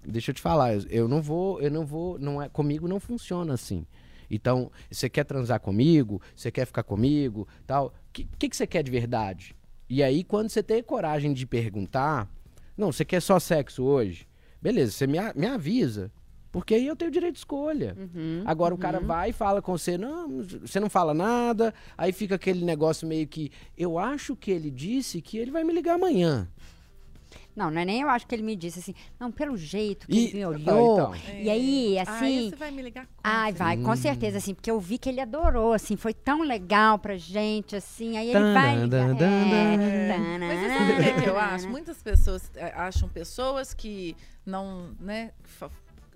D: Deixa eu te falar, eu, não vou, eu não vou, não é, comigo não funciona assim. Então, você quer transar comigo? Você quer ficar comigo? Tal? O que, que, que você quer de verdade? E aí, quando você tem coragem de perguntar, não, você quer só sexo hoje? Beleza, você me, me avisa. Porque aí eu tenho direito de escolha.
C: Uhum,
D: Agora o cara vai e fala com você, não, você não fala nada, aí fica aquele negócio meio que. Eu acho que ele disse que ele vai me ligar amanhã.
C: Não, não é nem eu acho que ele me disse assim, não, pelo jeito que
D: E-
C: ele me
D: Ah,
C: olhou.
D: então.
C: E aí,
B: Aí
C: assim.
B: você vai me ligar quando?
C: Ai, vai, com certeza, assim, porque eu vi que ele adorou, assim, foi tão legal pra gente, assim, aí ele
D: Tan,
C: vai ligar. É,
B: Mas sabe o que, é que eu acho? Muitas pessoas é, acham pessoas que não, né,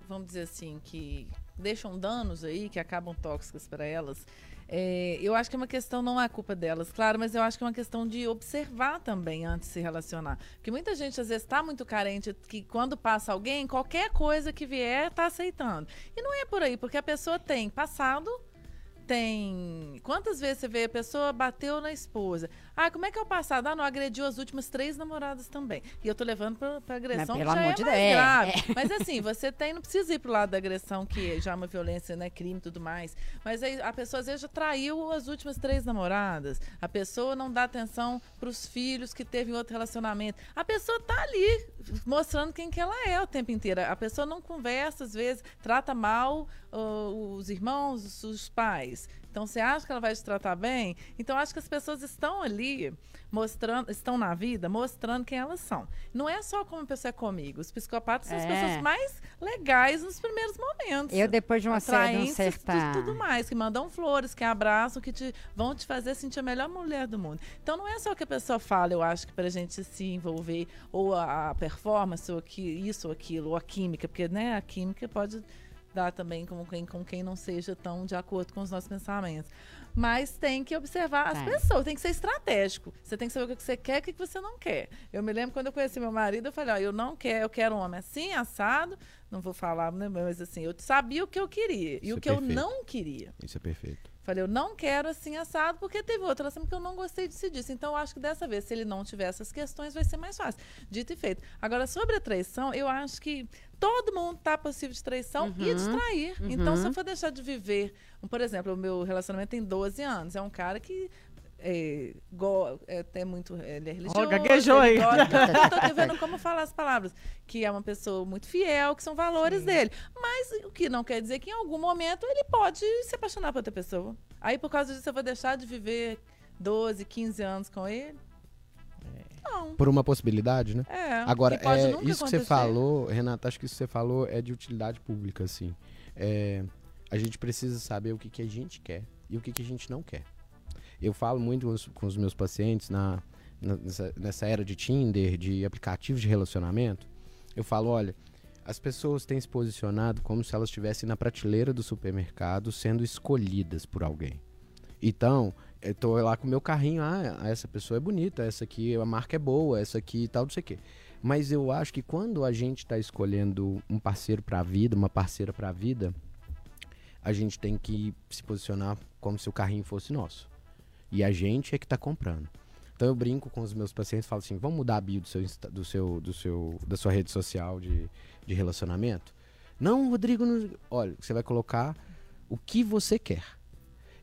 B: vamos dizer assim, que deixam danos aí, que acabam tóxicas para elas. É, eu acho que é uma questão, não é culpa delas, claro, mas eu acho que é uma questão de observar também antes de se relacionar. Porque muita gente, às vezes, está muito carente, que quando passa alguém, qualquer coisa que vier, está aceitando. E não é por aí, porque a pessoa tem passado, tem. Quantas vezes você vê a pessoa bateu na esposa? Ah, como é que é o passado? Ah, não, agrediu as últimas três namoradas também. E eu tô levando pra, pra agressão
C: Mas,
B: que já
C: amor
B: é
C: de
B: mais
C: Deus, é.
B: grave. Mas assim, você tem, não precisa ir pro lado da agressão, que já é uma violência, né? Crime e tudo mais. Mas aí a pessoa às vezes já traiu as últimas três namoradas. A pessoa não dá atenção pros filhos que teve em outro relacionamento. A pessoa tá ali mostrando quem que ela é o tempo inteiro. A pessoa não conversa, às vezes, trata mal ah, os irmãos, os, os pais. Então, você acha que ela vai te tratar bem? Então, acho que as pessoas estão ali mostrando, estão na vida mostrando quem elas são. Não é só como a pessoa é comigo. Os psicopatas são as
C: É.
B: pessoas mais legais nos primeiros momentos.
C: Eu, depois de uma certa, de um certa...
B: de tudo mais, que mandam flores, que abraçam, que te, vão te fazer sentir a melhor mulher do mundo. Então não é só o que a pessoa fala, eu acho que pra gente se envolver, ou a, a performance, ou que, isso ou aquilo, ou a química, porque né, a química pode dar também com quem, com quem não seja tão de acordo com os nossos pensamentos. Mas tem que observar as
C: É.
B: pessoas, tem que ser estratégico. Você tem que saber o que você quer e o que você não quer. Eu me lembro quando eu conheci meu marido, eu falei, ó, eu não quero, eu quero um homem assim, assado, não vou falar, né, mas assim, eu sabia o que eu queria e
D: Isso
B: o
D: é
B: que eu não queria.
D: Isso é perfeito.
B: Falei, eu não quero assim assado, porque teve outra relação que eu não gostei disso e disso. Então, eu acho que dessa vez, se ele não tiver essas questões, vai ser mais fácil. Dito e feito. Agora, sobre a traição, eu acho que todo mundo tá passível de traição e de trair. Então, se eu for deixar de viver, por exemplo, o meu relacionamento tem 12 anos, é um cara que. É, go- é até muito ele é religioso.
E: gaguejou
B: ele
E: aí.
B: gosta- eu tô aqui vendo como falar as palavras. Que é uma pessoa muito fiel, que são valores dele. Mas o que não quer dizer que em algum momento ele pode se apaixonar por outra pessoa. Aí, por causa disso, eu vou deixar de viver 12, 15 anos com ele? Não.
D: Por uma possibilidade, né?
B: É.
D: Agora, é, isso que você
B: acontecer.
D: falou, Renata, acho que isso que você falou é de utilidade pública, assim. É, a gente precisa saber o que, que a gente quer e o que, que a gente não quer. Eu falo muito com os, com os meus pacientes na, na- nessa, nessa era de Tinder, de aplicativos de relacionamento. Eu falo, olha, as pessoas têm se posicionado como se elas estivessem na prateleira do supermercado sendo escolhidas por alguém. Então, eu tô lá com o meu carrinho, ah, essa pessoa é bonita, essa aqui, a marca é boa, essa aqui e tal, não sei o quê. Mas eu acho que quando a gente está escolhendo um parceiro para a vida, uma parceira para a vida, a gente tem que se posicionar como se o carrinho fosse nosso. E a gente é que está comprando. Então eu brinco com os meus pacientes, falo assim, vamos mudar a bio do seu, do seu, do seu, da sua rede social de, de relacionamento? Não, Rodrigo, não... olha, você vai colocar o que você quer.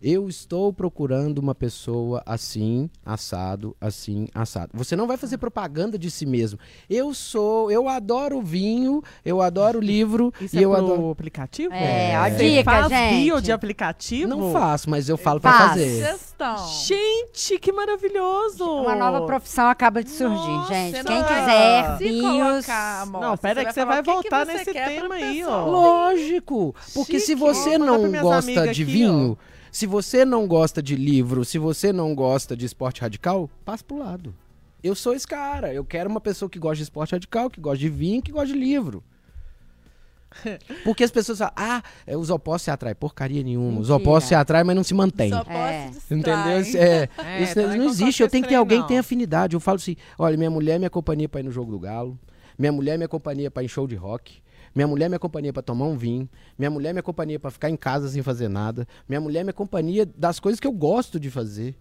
D: Eu estou procurando uma pessoa assim, assado, assim, assado. Você não vai fazer propaganda de si mesmo. Eu sou, eu adoro vinho, eu adoro livro
E: Isso
D: e
E: é
D: eu
E: pro
D: adoro.
E: aplicativo?
C: É,
D: ó,
E: Você
C: dica,
E: faz
C: gente.
E: bio de aplicativo?
D: Não faço, mas eu falo pra
C: Faz.
D: fazer.
B: Sugestão.
E: Gente, que maravilhoso!
C: Uma nova profissão acaba de surgir,
B: Nossa,
C: gente. Quem
B: não-
C: quiser,
B: Se
C: bios.
B: colocar, amostra,
E: Não, pera que você
B: falar
E: vai
B: o que que
E: voltar
B: você
E: nesse
B: quer pra
E: tema aí,
B: pessoa.
E: ó.
D: Lógico, porque se
E: Chique.
D: você
E: Vou mandar pra
D: não
E: minhas
D: gosta
E: amigas
D: de
E: aqui,
D: vinho, se você não gosta de livro, se você não gosta de esporte radical, passa pro lado. Eu sou esse cara. Eu quero uma pessoa que gosta de esporte radical, que gosta de vinho, que gosta de livro. Porque as pessoas falam, ah, é, os opostos se atraem. Porcaria nenhuma. Os
C: Mentira.
D: opostos se atraem, mas não se mantêm.
B: Só posso
C: É.
D: Entendeu? É,
E: É,
D: isso
E: também
D: não
E: concordo
D: existe. Eu tenho que ter alguém que tem
E: não.
D: afinidade. Eu falo assim: olha, minha mulher é minha companhia pra ir no jogo do Galo. Minha mulher é minha companhia pra ir em show de rock. Minha mulher minha companhia pra tomar um vinho. Minha mulher minha companhia pra ficar em casa sem fazer nada. Minha mulher minha companhia das coisas que eu gosto de fazer.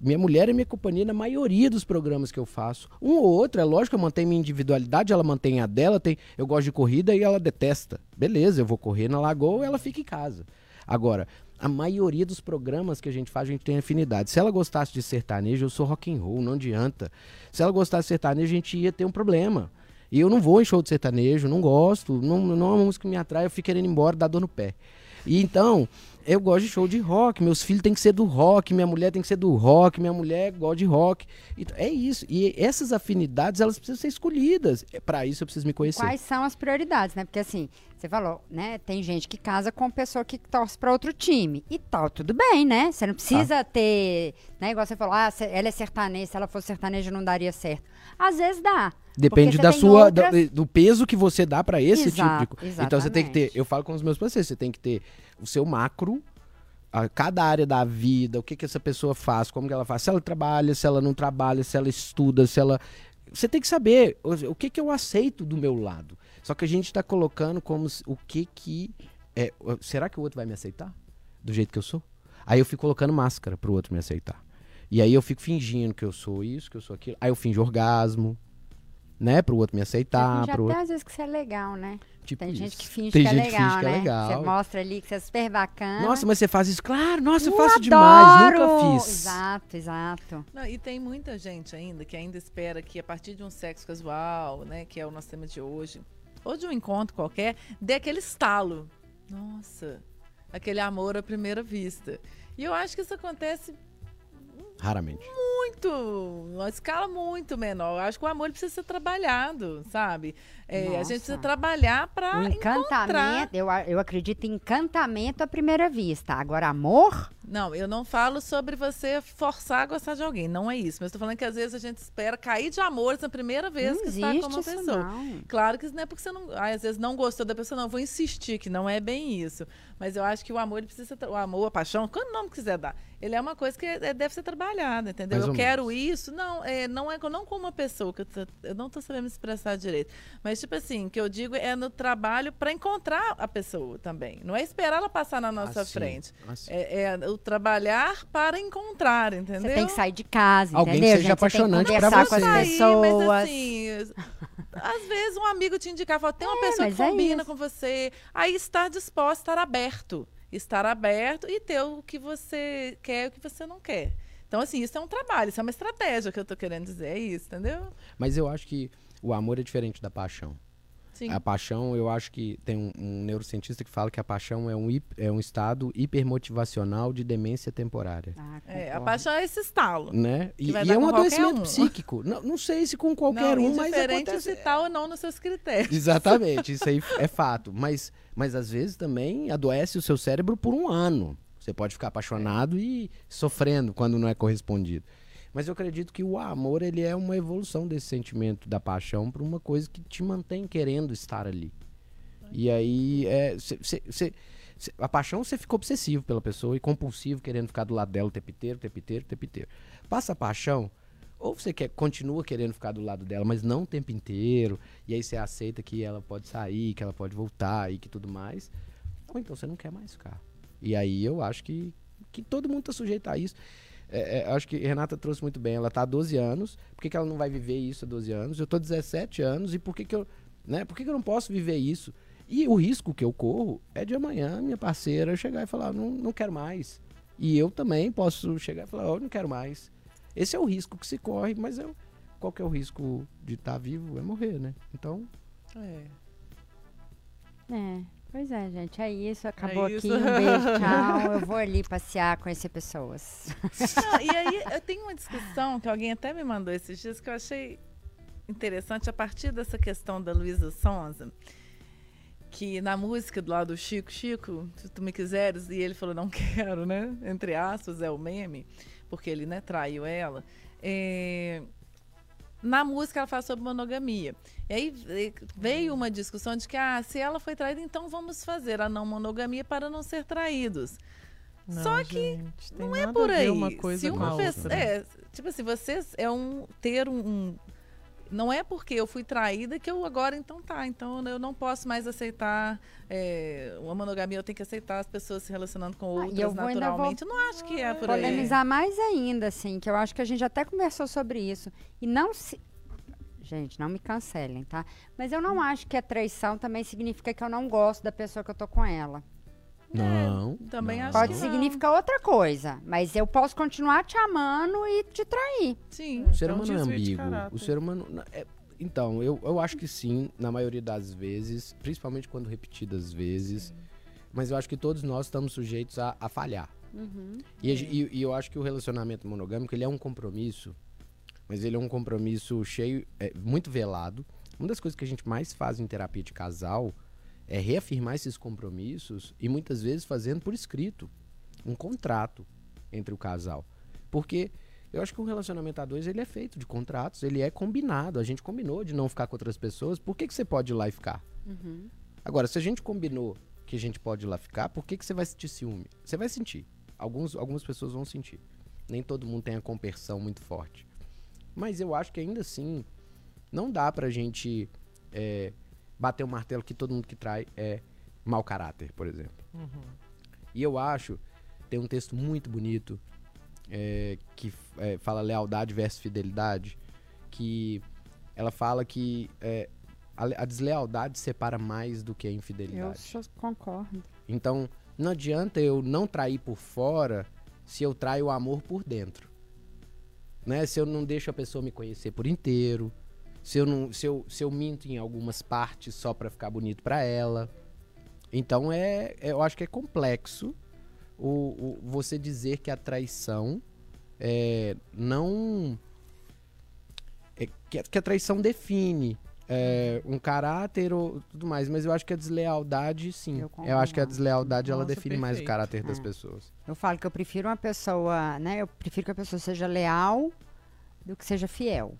D: Minha mulher é minha companhia na maioria dos programas que eu faço. Um ou outro, é lógico, eu mantenho minha individualidade, ela mantém a dela. Tem, eu gosto de corrida e ela detesta. Beleza, eu vou correr na lagoa ela fica em casa. Agora, a maioria dos programas que a gente faz, a gente tem afinidade. Se ela gostasse de sertanejo, eu sou rock and roll, não adianta. Se ela gostasse de sertanejo, a gente ia ter um problema. E eu não vou em show de sertanejo, não gosto, não, não é uma música que me atrai, eu fico querendo ir embora, dar dor no pé. E então, eu gosto de show de rock, meus filhos têm que ser do rock, minha mulher tem que ser do rock, minha mulher gosta de rock. Então, é isso. E essas afinidades, elas precisam ser escolhidas. É, Pra isso eu preciso me conhecer.
C: Quais são as prioridades, né? Porque assim, você falou, né? Tem gente que casa com pessoa que torce pra outro time. E tal, tudo bem, né? Você não precisa ter, né? Igual você falou, ah, ela é sertaneja, se ela fosse sertaneja não daria certo. Às vezes dá.
D: Depende da sua,
C: outras-
D: do, peso que você dá pra esse
C: Exato,
D: tipo de coisa. Então você tem que ter, eu falo com os meus pacientes, você tem que ter o seu macro, a cada área da vida, o que que essa pessoa faz, como que ela faz, se ela trabalha, se ela não trabalha, se ela estuda, se ela você tem que saber o, o que que eu aceito do meu lado. Só que a gente tá colocando como se- o que que é, será que o outro vai me aceitar do jeito que eu sou? Aí eu fico colocando máscara pro outro me aceitar. E aí eu fico fingindo que eu sou isso, que eu sou aquilo. Aí eu finjo orgasmo, né, pro outro me aceitar,
C: Já
D: pro
C: até
D: outro,
C: às vezes que você é legal, né?
D: tipo
C: Tem
D: isso.
C: gente que finge
D: Tem
C: que é
D: gente que
C: legal,
D: finge que é
C: né?
D: legal.
C: Você mostra ali que você é super bacana.
D: Nossa, mas você faz isso? Claro, nossa, eu
C: Eu
D: faço demais,
C: adoro!
D: nunca fiz.
C: Exato, exato.
B: Não, e tem muita gente ainda que ainda espera que a partir de um sexo casual, né, que é o nosso tema de hoje, ou de um encontro qualquer, dê aquele estalo. Nossa, aquele amor à primeira vista. E eu acho que isso acontece
D: Raramente.
B: muito, uma escala muito menor. Eu acho que o amor precisa ser trabalhado, sabe? É, a gente precisa trabalhar para
C: O encantamento, eu, a- eu acredito em encantamento à primeira vista. Agora, amor,
B: Não, eu não falo sobre você forçar a gostar de alguém, não é isso. Mas estou falando que às vezes a gente espera cair de amores na primeira vez
C: não
B: que está com uma
C: isso
B: pessoa.
C: não.
B: Claro que isso não é porque você não, às vezes não gostou da pessoa, não. Eu vou insistir que não é bem isso. Mas eu acho que o amor ele precisa, o amor, a paixão, quando o nome quiser dar, ele é uma coisa que é- deve ser trabalhada, entendeu?
D: Mais
B: eu quero isso, não, é, não é não com uma pessoa que eu, tô- eu não estou sabendo me expressar direito, mas tipo assim, o que eu digo é no trabalho para encontrar a pessoa também. Não é esperar ela passar na nossa
D: Assim,
B: frente.
D: assim.
B: É, é o trabalhar para encontrar, entendeu?
C: Você tem que sair de casa,
D: Alguém que
C: entendeu?
D: seja
C: gente? Você tem que
D: apaixonante pra
C: conversar com as
D: você.
B: Sair,
C: pessoas.
B: Mas assim, às vezes um amigo te indicar, fala, tem uma pessoa que
C: é
B: combina
C: isso.
B: com você. Aí estar disposto, estar aberto. Estar aberto e ter o que você quer e o que você não quer. Então, assim, isso é um trabalho, isso é uma estratégia que eu tô querendo dizer. É isso, entendeu?
D: Mas eu acho que o amor é diferente da paixão.
B: Sim.
D: A paixão, eu acho que tem um, um neurocientista que fala que a paixão é um, hip- é um estado hipermotivacional de demência temporária.
C: Ah,
B: É, a paixão é esse estalo.
D: Né? E, e é um adoecimento
B: um.
D: psíquico. Não, não sei se com qualquer
B: não,
D: um, mas acontece.
B: se tá ou não nos seus critérios.
D: Exatamente, isso aí é fato. Mas, mas às vezes também adoece o seu cérebro por um ano. Você pode ficar apaixonado e sofrendo quando não é correspondido. Mas eu acredito que o amor ele é uma evolução desse sentimento da paixão para uma coisa que te mantém querendo estar ali. E aí, é, cê- cê- cê- a paixão você fica obsessivo pela pessoa e compulsivo, querendo ficar do lado dela o tempo inteiro, o tempo inteiro, o tempo inteiro. Passa a paixão, ou você quer, continua querendo ficar do lado dela, mas não o tempo inteiro, e aí você aceita que ela pode sair, que ela pode voltar e que tudo mais, ou então você não quer mais ficar. E aí eu acho que, que todo mundo tá sujeito a isso. É, é, acho que Renata trouxe muito bem. Ela tá há 12 anos. Por que, que ela não vai viver isso há 12 anos? Eu tô há 17 anos e por que, que eu. Né, por que, que eu não posso viver isso? E o risco que eu corro é de amanhã minha parceira chegar e falar, não, não quero mais. E eu também posso chegar e falar, eu não quero mais. Esse é o risco que se corre, mas eu, qual que é o risco de estar vivo? É morrer, né? Então,
B: É.
C: É, pois é, gente. É isso. Acabou
B: isso.
C: aqui. Um beijo, tchau. Eu vou ali passear, conhecer pessoas.
B: Não, e aí, eu tenho uma discussão que alguém até me mandou esses dias que eu achei interessante a partir dessa questão da Luísa Sonza, que na música do lado do Chico, Chico, se tu me quiseres, e ele falou, não quero, né? Entre aspas, é o meme, porque ele, né, traiu ela. É, na música ela fala sobre monogamia. E aí eh, veio uma discussão de que, ah, se ela foi traída, então vamos fazer a não monogamia para não ser traídos.
E: Não,
B: Só que
E: gente,
B: Não é por aí.
E: uma coisa
B: Se uma pessoa, é, tipo assim, vocês é um ter um, um- não é porque eu fui traída que eu agora então tá, então eu não posso mais aceitar é, uma monogamia, eu tenho que aceitar as pessoas se relacionando com
C: Ah,
B: outras
C: vou- vou
B: naturalmente. Eu não acho que é por aí.
C: Polemizar mais ainda, assim, que eu acho que a gente até conversou sobre isso. E não se. Gente, não me cancelem, tá? Mas eu não acho que a traição também significa que eu não gosto da pessoa que eu tô com ela.
D: Não.
B: também
D: não.
B: acho
C: Pode
B: que
C: significar outra coisa, mas eu posso continuar te amando e te trair.
B: Sim.
D: O ser
E: É um
D: humano é ambíguo. O ser humano. é- então, eu, eu acho que sim, na maioria das vezes, principalmente quando repetidas vezes. Mas eu acho que todos nós estamos sujeitos a, a falhar. E, a ge- e- e eu acho que o relacionamento monogâmico ele é um compromisso, mas ele é um compromisso cheio, é, muito velado. Uma das coisas que a gente mais faz em terapia de casal é reafirmar esses compromissos e muitas vezes fazendo por escrito um contrato entre o casal. Porque eu acho que um relacionamento a dois ele é feito de contratos, ele é combinado. A gente combinou de não ficar com outras pessoas, por que, que você pode ir lá e ficar? Agora, se a gente combinou que a gente pode ir lá ficar, por que, que você vai sentir ciúme? Você vai sentir. Alguns, algumas pessoas vão sentir. Nem todo mundo tem a compersão muito forte. Mas eu acho que ainda assim, não dá pra gente é, bater o martelo que todo mundo que trai é mau caráter, por exemplo. E eu acho, tem um texto muito bonito é, que é, fala lealdade versus fidelidade, que ela fala que é, a, a deslealdade separa mais do que a infidelidade.
C: Eu concordo.
D: Então, não adianta eu não trair por fora se eu traio o amor por dentro. Né? Se eu não deixo a pessoa me conhecer por inteiro, se eu, não, se eu, se eu minto em algumas partes só pra ficar bonito pra ela. Então, é, é- eu acho que é complexo o, o- você dizer que a traição é, não. é, que, a- que a traição define é, um caráter ou tudo mais, mas eu acho que a deslealdade, sim.
C: Eu
D: Eu, acho que a deslealdade ela
E: Nossa,
D: define mais o
E: perfeito.
D: caráter das
C: É.
D: pessoas.
C: Eu falo que eu prefiro uma pessoa, né? Eu prefiro que a pessoa seja leal do que seja fiel.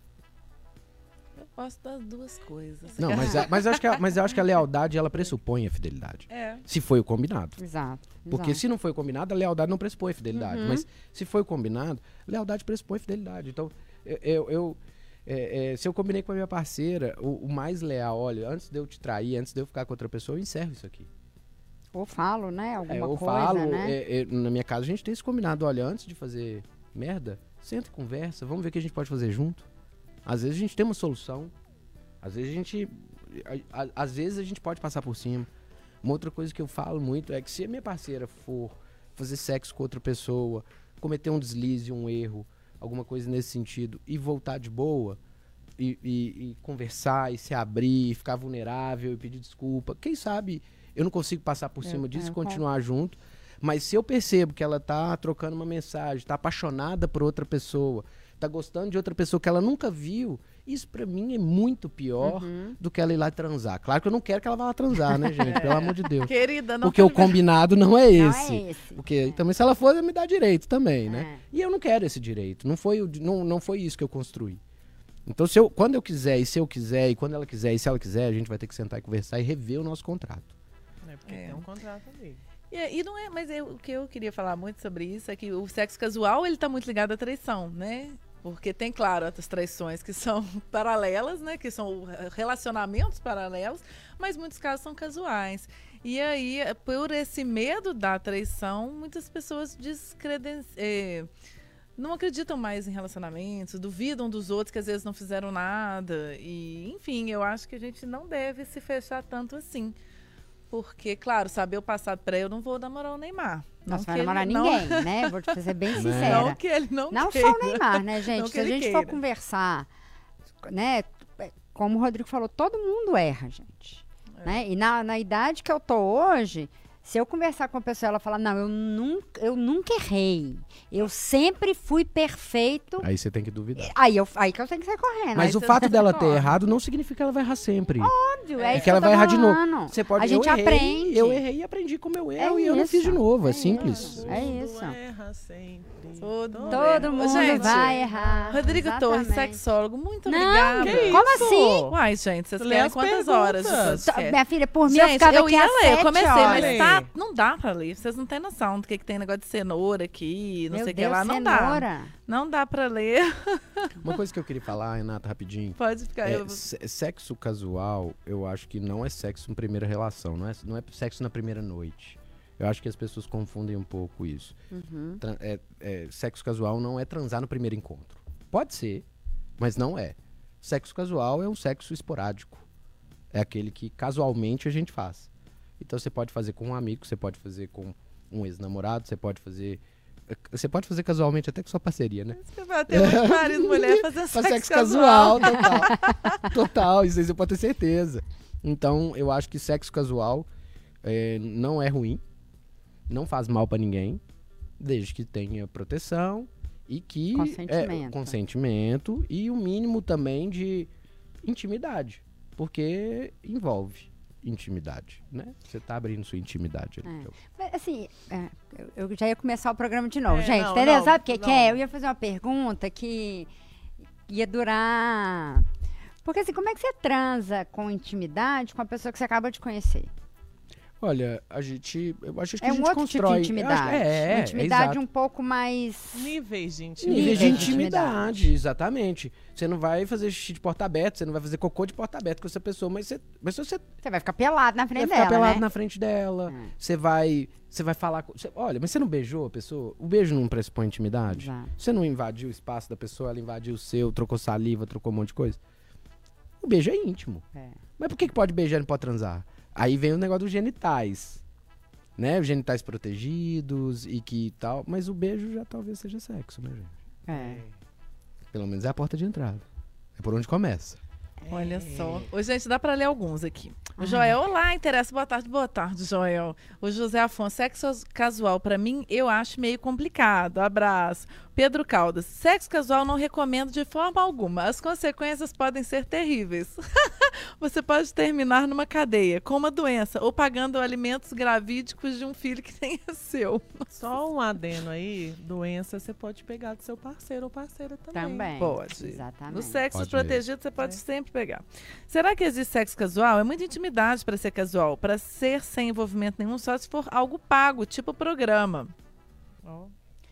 B: Eu gosto das duas coisas.
D: Não, mas, a- mas, eu acho que a, mas eu acho que a lealdade ela pressupõe a fidelidade.
B: É.
D: Se foi o combinado.
C: Exato.
D: Porque
C: exato.
D: se não foi combinado, a lealdade não pressupõe a fidelidade.
C: Uhum.
D: Mas se foi combinado, lealdade pressupõe fidelidade. Então, eu. eu- eu- é, é, se eu combinei com a minha parceira, o, o mais leal, olha, antes de eu te trair, antes de eu ficar com outra pessoa, eu encerro isso aqui.
C: Ou falo, né? Alguma
D: É, eu
C: coisa,
D: falo,
C: né?
D: é, é, na minha casa a gente tem esse combinado, olha, antes de fazer merda, senta e conversa, vamos ver o que a gente pode fazer junto. Às vezes a gente tem uma solução, às vezes a gente, a- a- às vezes a gente pode passar por cima. Uma outra coisa que eu falo muito é que se a minha parceira for fazer sexo com outra pessoa, cometer um deslize, um erro, alguma coisa nesse sentido e voltar de boa, e, e- e conversar, e se abrir, e ficar vulnerável, e pedir desculpa. Quem sabe eu não consigo passar por
C: Eu-
D: cima disso e continuar junto. Mas se eu percebo que ela tá trocando uma mensagem, tá apaixonada por outra pessoa, tá gostando de outra pessoa que ela nunca viu, isso pra mim é muito pior
C: Uhum.
D: do que ela ir lá transar. Claro que eu não quero que ela vá lá transar, né, gente? Pelo amor de Deus.
B: Querida, não
D: Porque o combinado não é
C: Não
D: esse.
C: é esse.
D: Porque também se ela for, ela me dá direito também, né?
C: É.
D: E eu não quero esse direito. Não foi, o- não, não foi isso que eu construí. Então, se eu, quando eu quiser, e se eu quiser, e quando ela quiser, e se ela quiser, a gente vai ter que sentar e conversar e rever o nosso contrato.
E: É porque
B: É.
E: tem um contrato ali.
B: E, e não é, mas eu- o que eu queria falar muito sobre isso é que o sexo casual ele tá muito ligado à traição, né? Porque tem, claro, outras traições que são paralelas, né? Que são relacionamentos paralelos, mas muitos casos são casuais. E aí, por esse medo da traição, muitas pessoas eh, não acreditam mais em relacionamentos, duvidam dos outros que às vezes não fizeram nada. E, enfim, eu acho que a gente não deve se fechar tanto assim. Porque, claro, saber o passado pra eu não vou namorar o Neymar.
C: Não, você vai
B: que ele
C: namorar
B: não-
C: ninguém, né? Vou te ser bem sincera.
B: Não que ele não,
C: Não
B: queira.
C: só o Neymar, né, gente?
B: Não
C: Se a gente for
B: queira.
C: conversar, né? Como o Rodrigo falou, todo mundo erra, gente.
B: É.
C: Né? E na, na idade que eu tô hoje, se eu conversar com a pessoa, ela falar, não, eu nunca, eu nunca errei. Eu sempre fui perfeito.
D: Aí você tem que duvidar.
C: Aí, eu, aí que eu tenho que sair correndo.
D: Mas o fato dela ter errado não significa que ela vai errar sempre.
C: Óbvio, é,
D: É
C: isso
D: que ela
C: eu
D: vai errar de novo. Você pode
C: A gente
D: eu errei,
C: aprende.
D: Eu errei e aprendi com o meu erro
C: É
D: e eu não fiz de novo. É,
C: é
D: simples.
C: isso. É isso.
E: Erra sempre.
B: Todo mundo
C: Todo mundo
B: Gente,
C: vai errar.
B: Rodrigo Torres,
C: exatamente.
B: sexólogo, muito
C: Não,
B: obrigada.
E: Que
C: Como
E: isso?
C: assim?
B: Uai, gente, vocês
E: as
B: quantas horas
E: perguntas.
C: Tá,
B: podcast?
C: Minha filha, por mim, eu
B: Gente,
C: ficava
B: eu
C: aqui
B: ia
C: às
B: ler, eu comecei,
C: horas.
B: mas
E: Lê.
B: Não dá pra ler. Vocês não têm noção do que, que tem negócio de cenoura aqui, não
C: Meu
B: sei o que lá. Não dá.
C: cenoura.
B: Não dá pra ler.
D: Uma coisa que eu queria falar, Renata, rapidinho.
B: Pode ficar.
D: É,
B: eu-
D: se- sexo casual, eu acho que não é sexo em primeira relação, não é, não é sexo na primeira noite. Eu acho que as pessoas confundem um pouco isso.
C: Uhum.
D: É- é, sexo casual não é transar no primeiro encontro. Pode ser, mas não é. Sexo casual é um sexo esporádico. É aquele que casualmente a gente faz. Então você pode fazer com um amigo, você pode fazer com um ex-namorado, você pode fazer. Você pode fazer casualmente até com sua parceria, né?
B: Você vai ter muito marido e mulher fazendo
D: Faz
B: sexo,
D: sexo casual, total. total, isso aí você pode ter certeza. Então, eu acho que sexo casual é, não é ruim, não faz mal pra ninguém, desde que tenha proteção e que.
C: Consentimento.
D: É, consentimento e o mínimo também de intimidade. Porque envolve intimidade, né? Você tá abrindo sua intimidade ali.
C: É.
D: então.
C: Mas, assim, é, eu, eu já ia começar o programa de novo.
E: É,
C: gente,
E: não,
C: entendeu?
E: não,
C: Sabe o que, que é? Eu ia fazer uma pergunta que ia durar. Porque assim, como é que você transa com intimidade com a pessoa que você acaba de conhecer?
D: Olha, a gente. Eu acho que
C: É
D: a
C: um
D: gente
C: outro
D: constrói.
C: tipo de
D: eu acho-
C: intimidade.
D: é,
C: uma
D: é,
C: intimidade
D: exato.
C: um pouco mais.
E: Níveis de intimidade.
D: de
C: Níveis de
D: intimidade, exatamente. Você não vai fazer xixi de porta aberta, você não vai fazer cocô de porta aberta com essa pessoa, mas você, mas você
C: Você vai ficar pelado na
D: vai
C: frente
D: ficar
C: dela,
D: pelado
C: né?
D: na frente dela,
C: Hum.
D: você vai, você vai falar, com, você- olha, mas você não beijou a pessoa? O beijo não pressupõe intimidade?
C: Exato.
D: Você não invadiu o espaço da pessoa, ela invadiu o seu, trocou saliva, trocou um monte de coisa? O beijo é íntimo.
C: É.
D: Mas por que, que pode beijar e não pode transar? Aí vem o negócio dos genitais. Né? Os genitais protegidos e que tal. Mas o beijo já talvez seja sexo, né, gente?
C: É.
D: Pelo menos é a porta de entrada. É por onde começa.
B: Olha só. Ô, gente, dá pra ler alguns aqui. O Joel, olá, interessa. Boa tarde, boa tarde, Joel. O José Afonso, sexo casual, pra mim, eu acho meio complicado. Abraço. Pedro Caldas, sexo casual não recomendo de forma alguma. As consequências podem ser terríveis. Você pode terminar numa cadeia, com uma doença, ou pagando alimentos gravídicos de um filho que nem é seu.
E: Só um adeno aí, doença você pode pegar do seu parceiro ou parceira também.
C: Também.
B: Pode.
C: Exatamente.
B: No sexo
D: Pode
B: protegido, você pode
E: É.
B: sempre pegar. Será que existe sexo casual? É muita intimidade para ser casual. Para ser sem envolvimento nenhum, só se for algo pago, tipo programa.
E: Ó,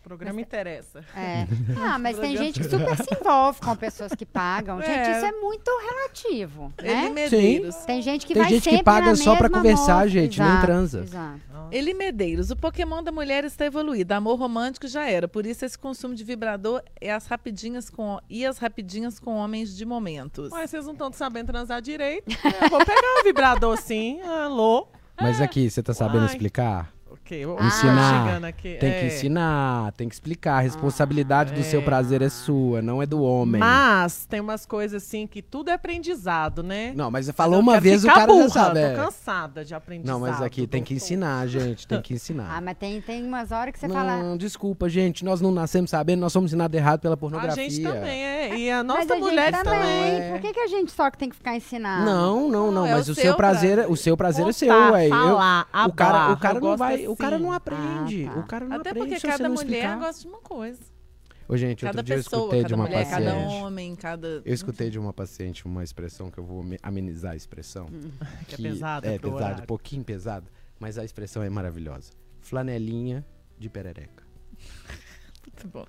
E: o programa interessa.
C: É. Ah, mas tem gente que super se envolve com pessoas que pagam. Gente,
B: É.
C: isso é muito relativo,
B: Ele
C: né?
B: Medeiros.
C: Tem gente que
D: Tem
C: vai
D: gente que paga
C: na
D: só pra
C: mesma
D: conversar,
C: moça.
D: gente, nem
C: Exato,
D: transa.
C: Exato.
E: Ó,
B: Eli Medeiros, o Pokémon da mulher está evoluído. Amor romântico já era. Por isso, esse consumo de vibrador é as rapidinhas com, e as rapidinhas com homens de momentos.
E: Mas vocês não estão sabendo transar direito. Eu vou pegar o vibrador sim. Alô?
D: Mas aqui, você tá sabendo
E: Uai.
D: explicar?
E: Quê? Ô,
D: Ensinar.
E: chegando aqui.
D: Tem
E: é.
D: que ensinar, tem que explicar. A responsabilidade do seu
E: é.
D: prazer é sua, não é do homem.
E: Mas tem umas coisas assim que tudo é aprendizado, né?
D: Não, mas você
E: Eu
D: falou uma vez, o cara
E: burra,
D: já sabe.
E: Tô
D: é.
E: cansada de aprendizado.
D: Não, mas aqui tem que ensinar, gente. Tem que
C: Ah,
D: ensinar.
C: mas tem, tem umas horas que você
D: não,
C: fala.
D: desculpa, gente. Nós não nascemos sabendo, nós somos ensinados errado pela
E: A
D: pornografia.
E: gente também é. E a
C: Mas
E: nossa
C: a gente
E: mulher
C: também.
E: também.
D: é.
C: Por que, que a gente só que tem que ficar ensinando?
D: Não, não, não.
B: Não, é
D: mas
B: o
D: o seu
B: seu
D: prazer,
B: prazer.
D: o seu prazer é seu, ué. Eu-
E: falar,
D: o cara, o cara
E: eu
D: não vai, o cara não aprende.
C: Ah, tá.
D: O cara não
B: Até
D: aprende
B: porque
D: se você
B: cada mulher
D: explicar.
B: gosta de uma coisa.
D: Ô, gente,
B: Cada
D: outro dia eu
B: pessoa,
D: escutei
B: cada
D: de uma
B: mulher,
D: paciente.
B: cada homem, cada.
D: Eu escutei de uma paciente uma expressão que eu vou me- amenizar a expressão.
E: Que é pesada
D: É pesado,
E: horário.
D: um pouquinho pesado, mas a expressão é maravilhosa. Flanelinha de perereca.
B: Muito bom.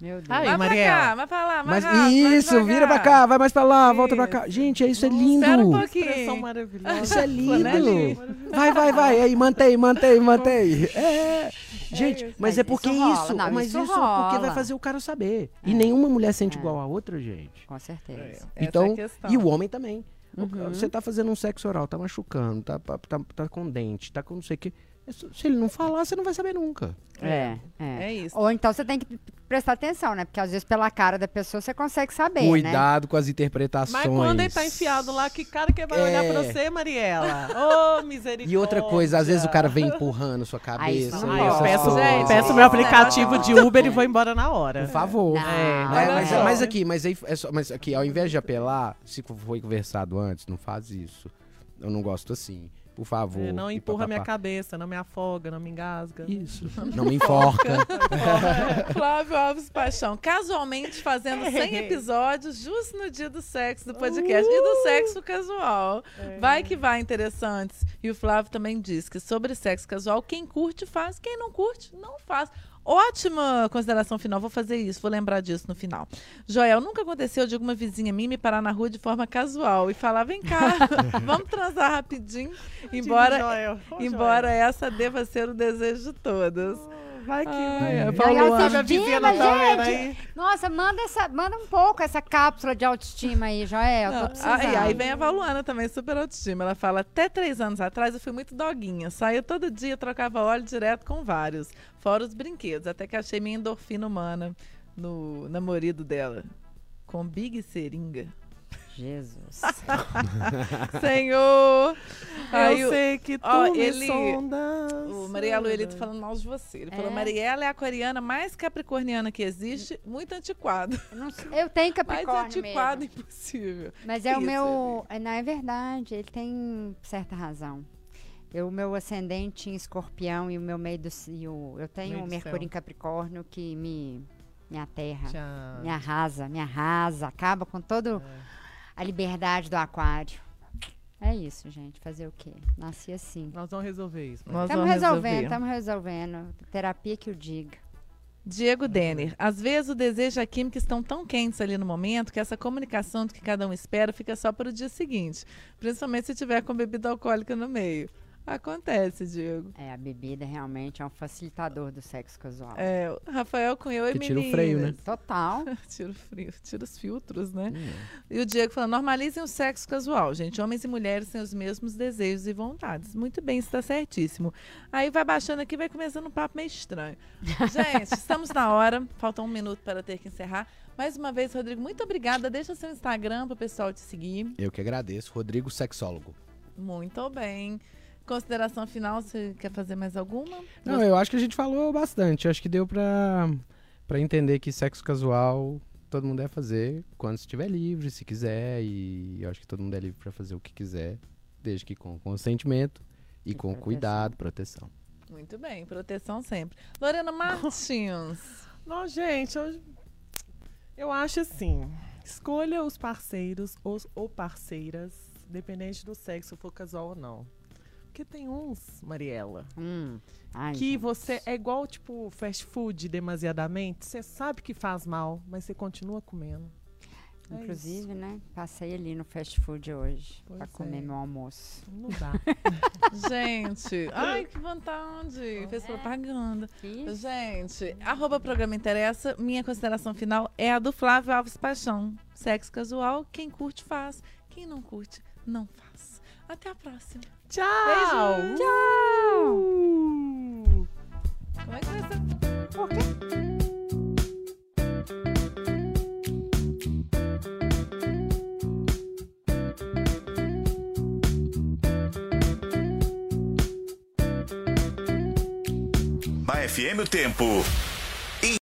C: Meu Deus.
E: Aí,
B: vai
E: Mariela.
B: pra cá, vai pra lá,
D: Mas
B: vai rápido, vai
D: isso, vira pra cá, vai mais pra lá, volta pra cá.
B: Isso.
D: Gente, isso é
B: Espera um
D: lindo.
B: Pouquinho.
E: maravilhosa.
D: Isso é
B: Flanelinha.
D: lindo. Vai, vai, vai. Aí, mantém, mantém, mantém. É. Gente,
B: isso.
D: mas
C: Mas
D: é porque
C: isso
D: isso,
C: Não,
D: mas
C: isso
D: isso, porque vai fazer o cara saber. E nenhuma mulher sente igual a outra, gente.
C: Com certeza.
D: Então,
B: é a questão.
D: e o homem também.
C: Uhum.
D: Você tá fazendo um sexo oral, tá machucando, tá, tá, tá, tá com dente, tá com não sei o que. Se ele não falar, você não vai saber nunca.
C: É, é.
B: É isso.
C: Ou então você tem que prestar atenção, né? Porque às vezes pela cara da pessoa você consegue saber, né?
D: Cuidado com as interpretações.
E: Mas quando ele tá enfiado lá, que cara que vai olhar
D: É.
E: pra você, Mariela? Ô, misericórdia.
D: E outra coisa, às vezes o cara vem empurrando sua
C: Ah, isso
D: cabeça.
C: não
E: Aí
C: pode.
E: eu peço.
B: Gente,
E: peço meu
B: é
E: aplicativo de Uber e vou embora na hora.
D: Por favor.
C: Não.
E: É,
D: Né? Mas, mas aqui, mas aí, é só- mas aqui, ao invés de apelar, se foi conversado antes, não faz isso. Eu não gosto assim. Por favor.
E: É, não empurra minha cabeça, não me afoga, não me engasga.
D: Isso. Não me enforca.
B: Flávio Alves Paixão, casualmente fazendo 100 episódios justo no dia do sexo do podcast e do sexo casual. Vai que vai, interessantes. E o Flávio também diz que sobre sexo casual, quem curte faz, quem não curte não faz. Ótima consideração final, vou fazer isso, vou lembrar disso no final. Joel, nunca aconteceu de alguma vizinha minha me parar na rua de forma casual e falar: vem cá, vamos transar rapidinho, embora,
E: Joel. Ô,
B: embora essa deva ser o desejo de todas.
E: Joel. Vai que
B: Ai,
E: vai.
B: é, Paulo Ana.
C: autoestima,
E: Vizinha não tá vendo
C: gente.
E: aí?
C: Nossa, manda, essa, manda um pouco essa cápsula de autoestima aí, Joel.
B: Não,
C: tô precisando.
B: aí, aí vem a Valuana também, super autoestima. Ela fala: até três anos atrás eu fui muito doguinha. Saía todo dia, trocava óleo direto com vários. Fora os brinquedos. Até que achei minha endorfina humana no namorado dela. Com Big Seringa.
C: Jesus.
B: Senhor! Aí
E: eu
B: o-
E: sei que tu
B: ó,
E: me
B: ele-
E: sondas.
B: O Marielo ele tá falando mal de você. Ele falou:
C: É?
B: Mariela é a aquariana mais capricorniana que existe, muito antiquado.
C: Eu, eu tenho
B: Mais
C: Capricórnio
B: antiquado
C: mesmo.
B: impossível.
C: Mas é o
B: Isso,
C: meu... é, Não, é verdade. Ele tem certa razão. Eu, o meu ascendente em escorpião e o meu meio do... E o, eu tenho o Mercúrio
E: céu.
C: em Capricórnio que me, me aterra.
E: Tchau.
C: Me arrasa, me arrasa. Acaba com toda a liberdade do aquário. É isso, gente. Fazer o quê? Nasci assim.
E: Nós vamos resolver isso.
B: Nós
C: Estamos
B: vamos
C: resolvendo,
B: resolver.
C: estamos resolvendo. Terapia que o diga.
B: Diego Denner, às vezes o desejo e a química estão tão quentes ali no momento que essa comunicação do que cada um espera fica só para o dia seguinte, principalmente se tiver com bebida alcoólica no meio. Acontece, Diego.
C: É, a bebida realmente é um facilitador do sexo casual.
B: É, o Rafael Cunhou e
D: Que tira o freio, né?
C: Total.
B: tira o frio, tira os filtros, né?
D: Hum.
B: E o Diego falando, normalizem o sexo casual, gente. Homens e mulheres têm os mesmos desejos e vontades. Muito bem, está certíssimo. Aí vai baixando aqui, vai começando um papo meio estranho. Gente, estamos na hora. Falta um minuto para ter que encerrar. Mais uma vez, Rodrigo, muito obrigada. Deixa seu Instagram para o pessoal te seguir.
D: Eu que agradeço. Rodrigo Sexólogo.
B: Muito bem. Consideração final, você quer fazer mais alguma?
D: Não, eu acho que a gente falou bastante. Eu acho que deu pra, pra entender que sexo casual todo mundo deve fazer quando estiver livre, se quiser. E eu acho que todo mundo é livre pra fazer o que quiser, desde que com consentimento e,
C: E
D: com
C: proteção.
D: cuidado, proteção.
B: Muito bem, proteção sempre. Lorena Martins.
E: Não, gente, eu, eu acho assim. Escolha os parceiros os, ou parceiras, dependente do sexo, for casual ou não. Porque tem uns, Mariela,
C: Hum. Ai,
E: que
C: gente.
E: você é igual, tipo, fast food demasiadamente. Você sabe que faz mal, mas você continua comendo. É
C: Inclusive, né? Passei ali no fast food hoje
E: Pois
C: pra
E: é.
C: comer meu almoço.
E: Não dá.
B: Gente, ai, que vontade. Fez propaganda.
C: Fiz.
B: Gente, arroba programa interessa. Minha consideração final é a do Flávio Alves Paixão. Sexo casual, quem curte faz. Quem não curte, não faz. Até a próxima.
E: Tchau!
B: Beijo.
C: Tchau!
A: Uh! Como é que nós estamos? Por quê? FM o tempo.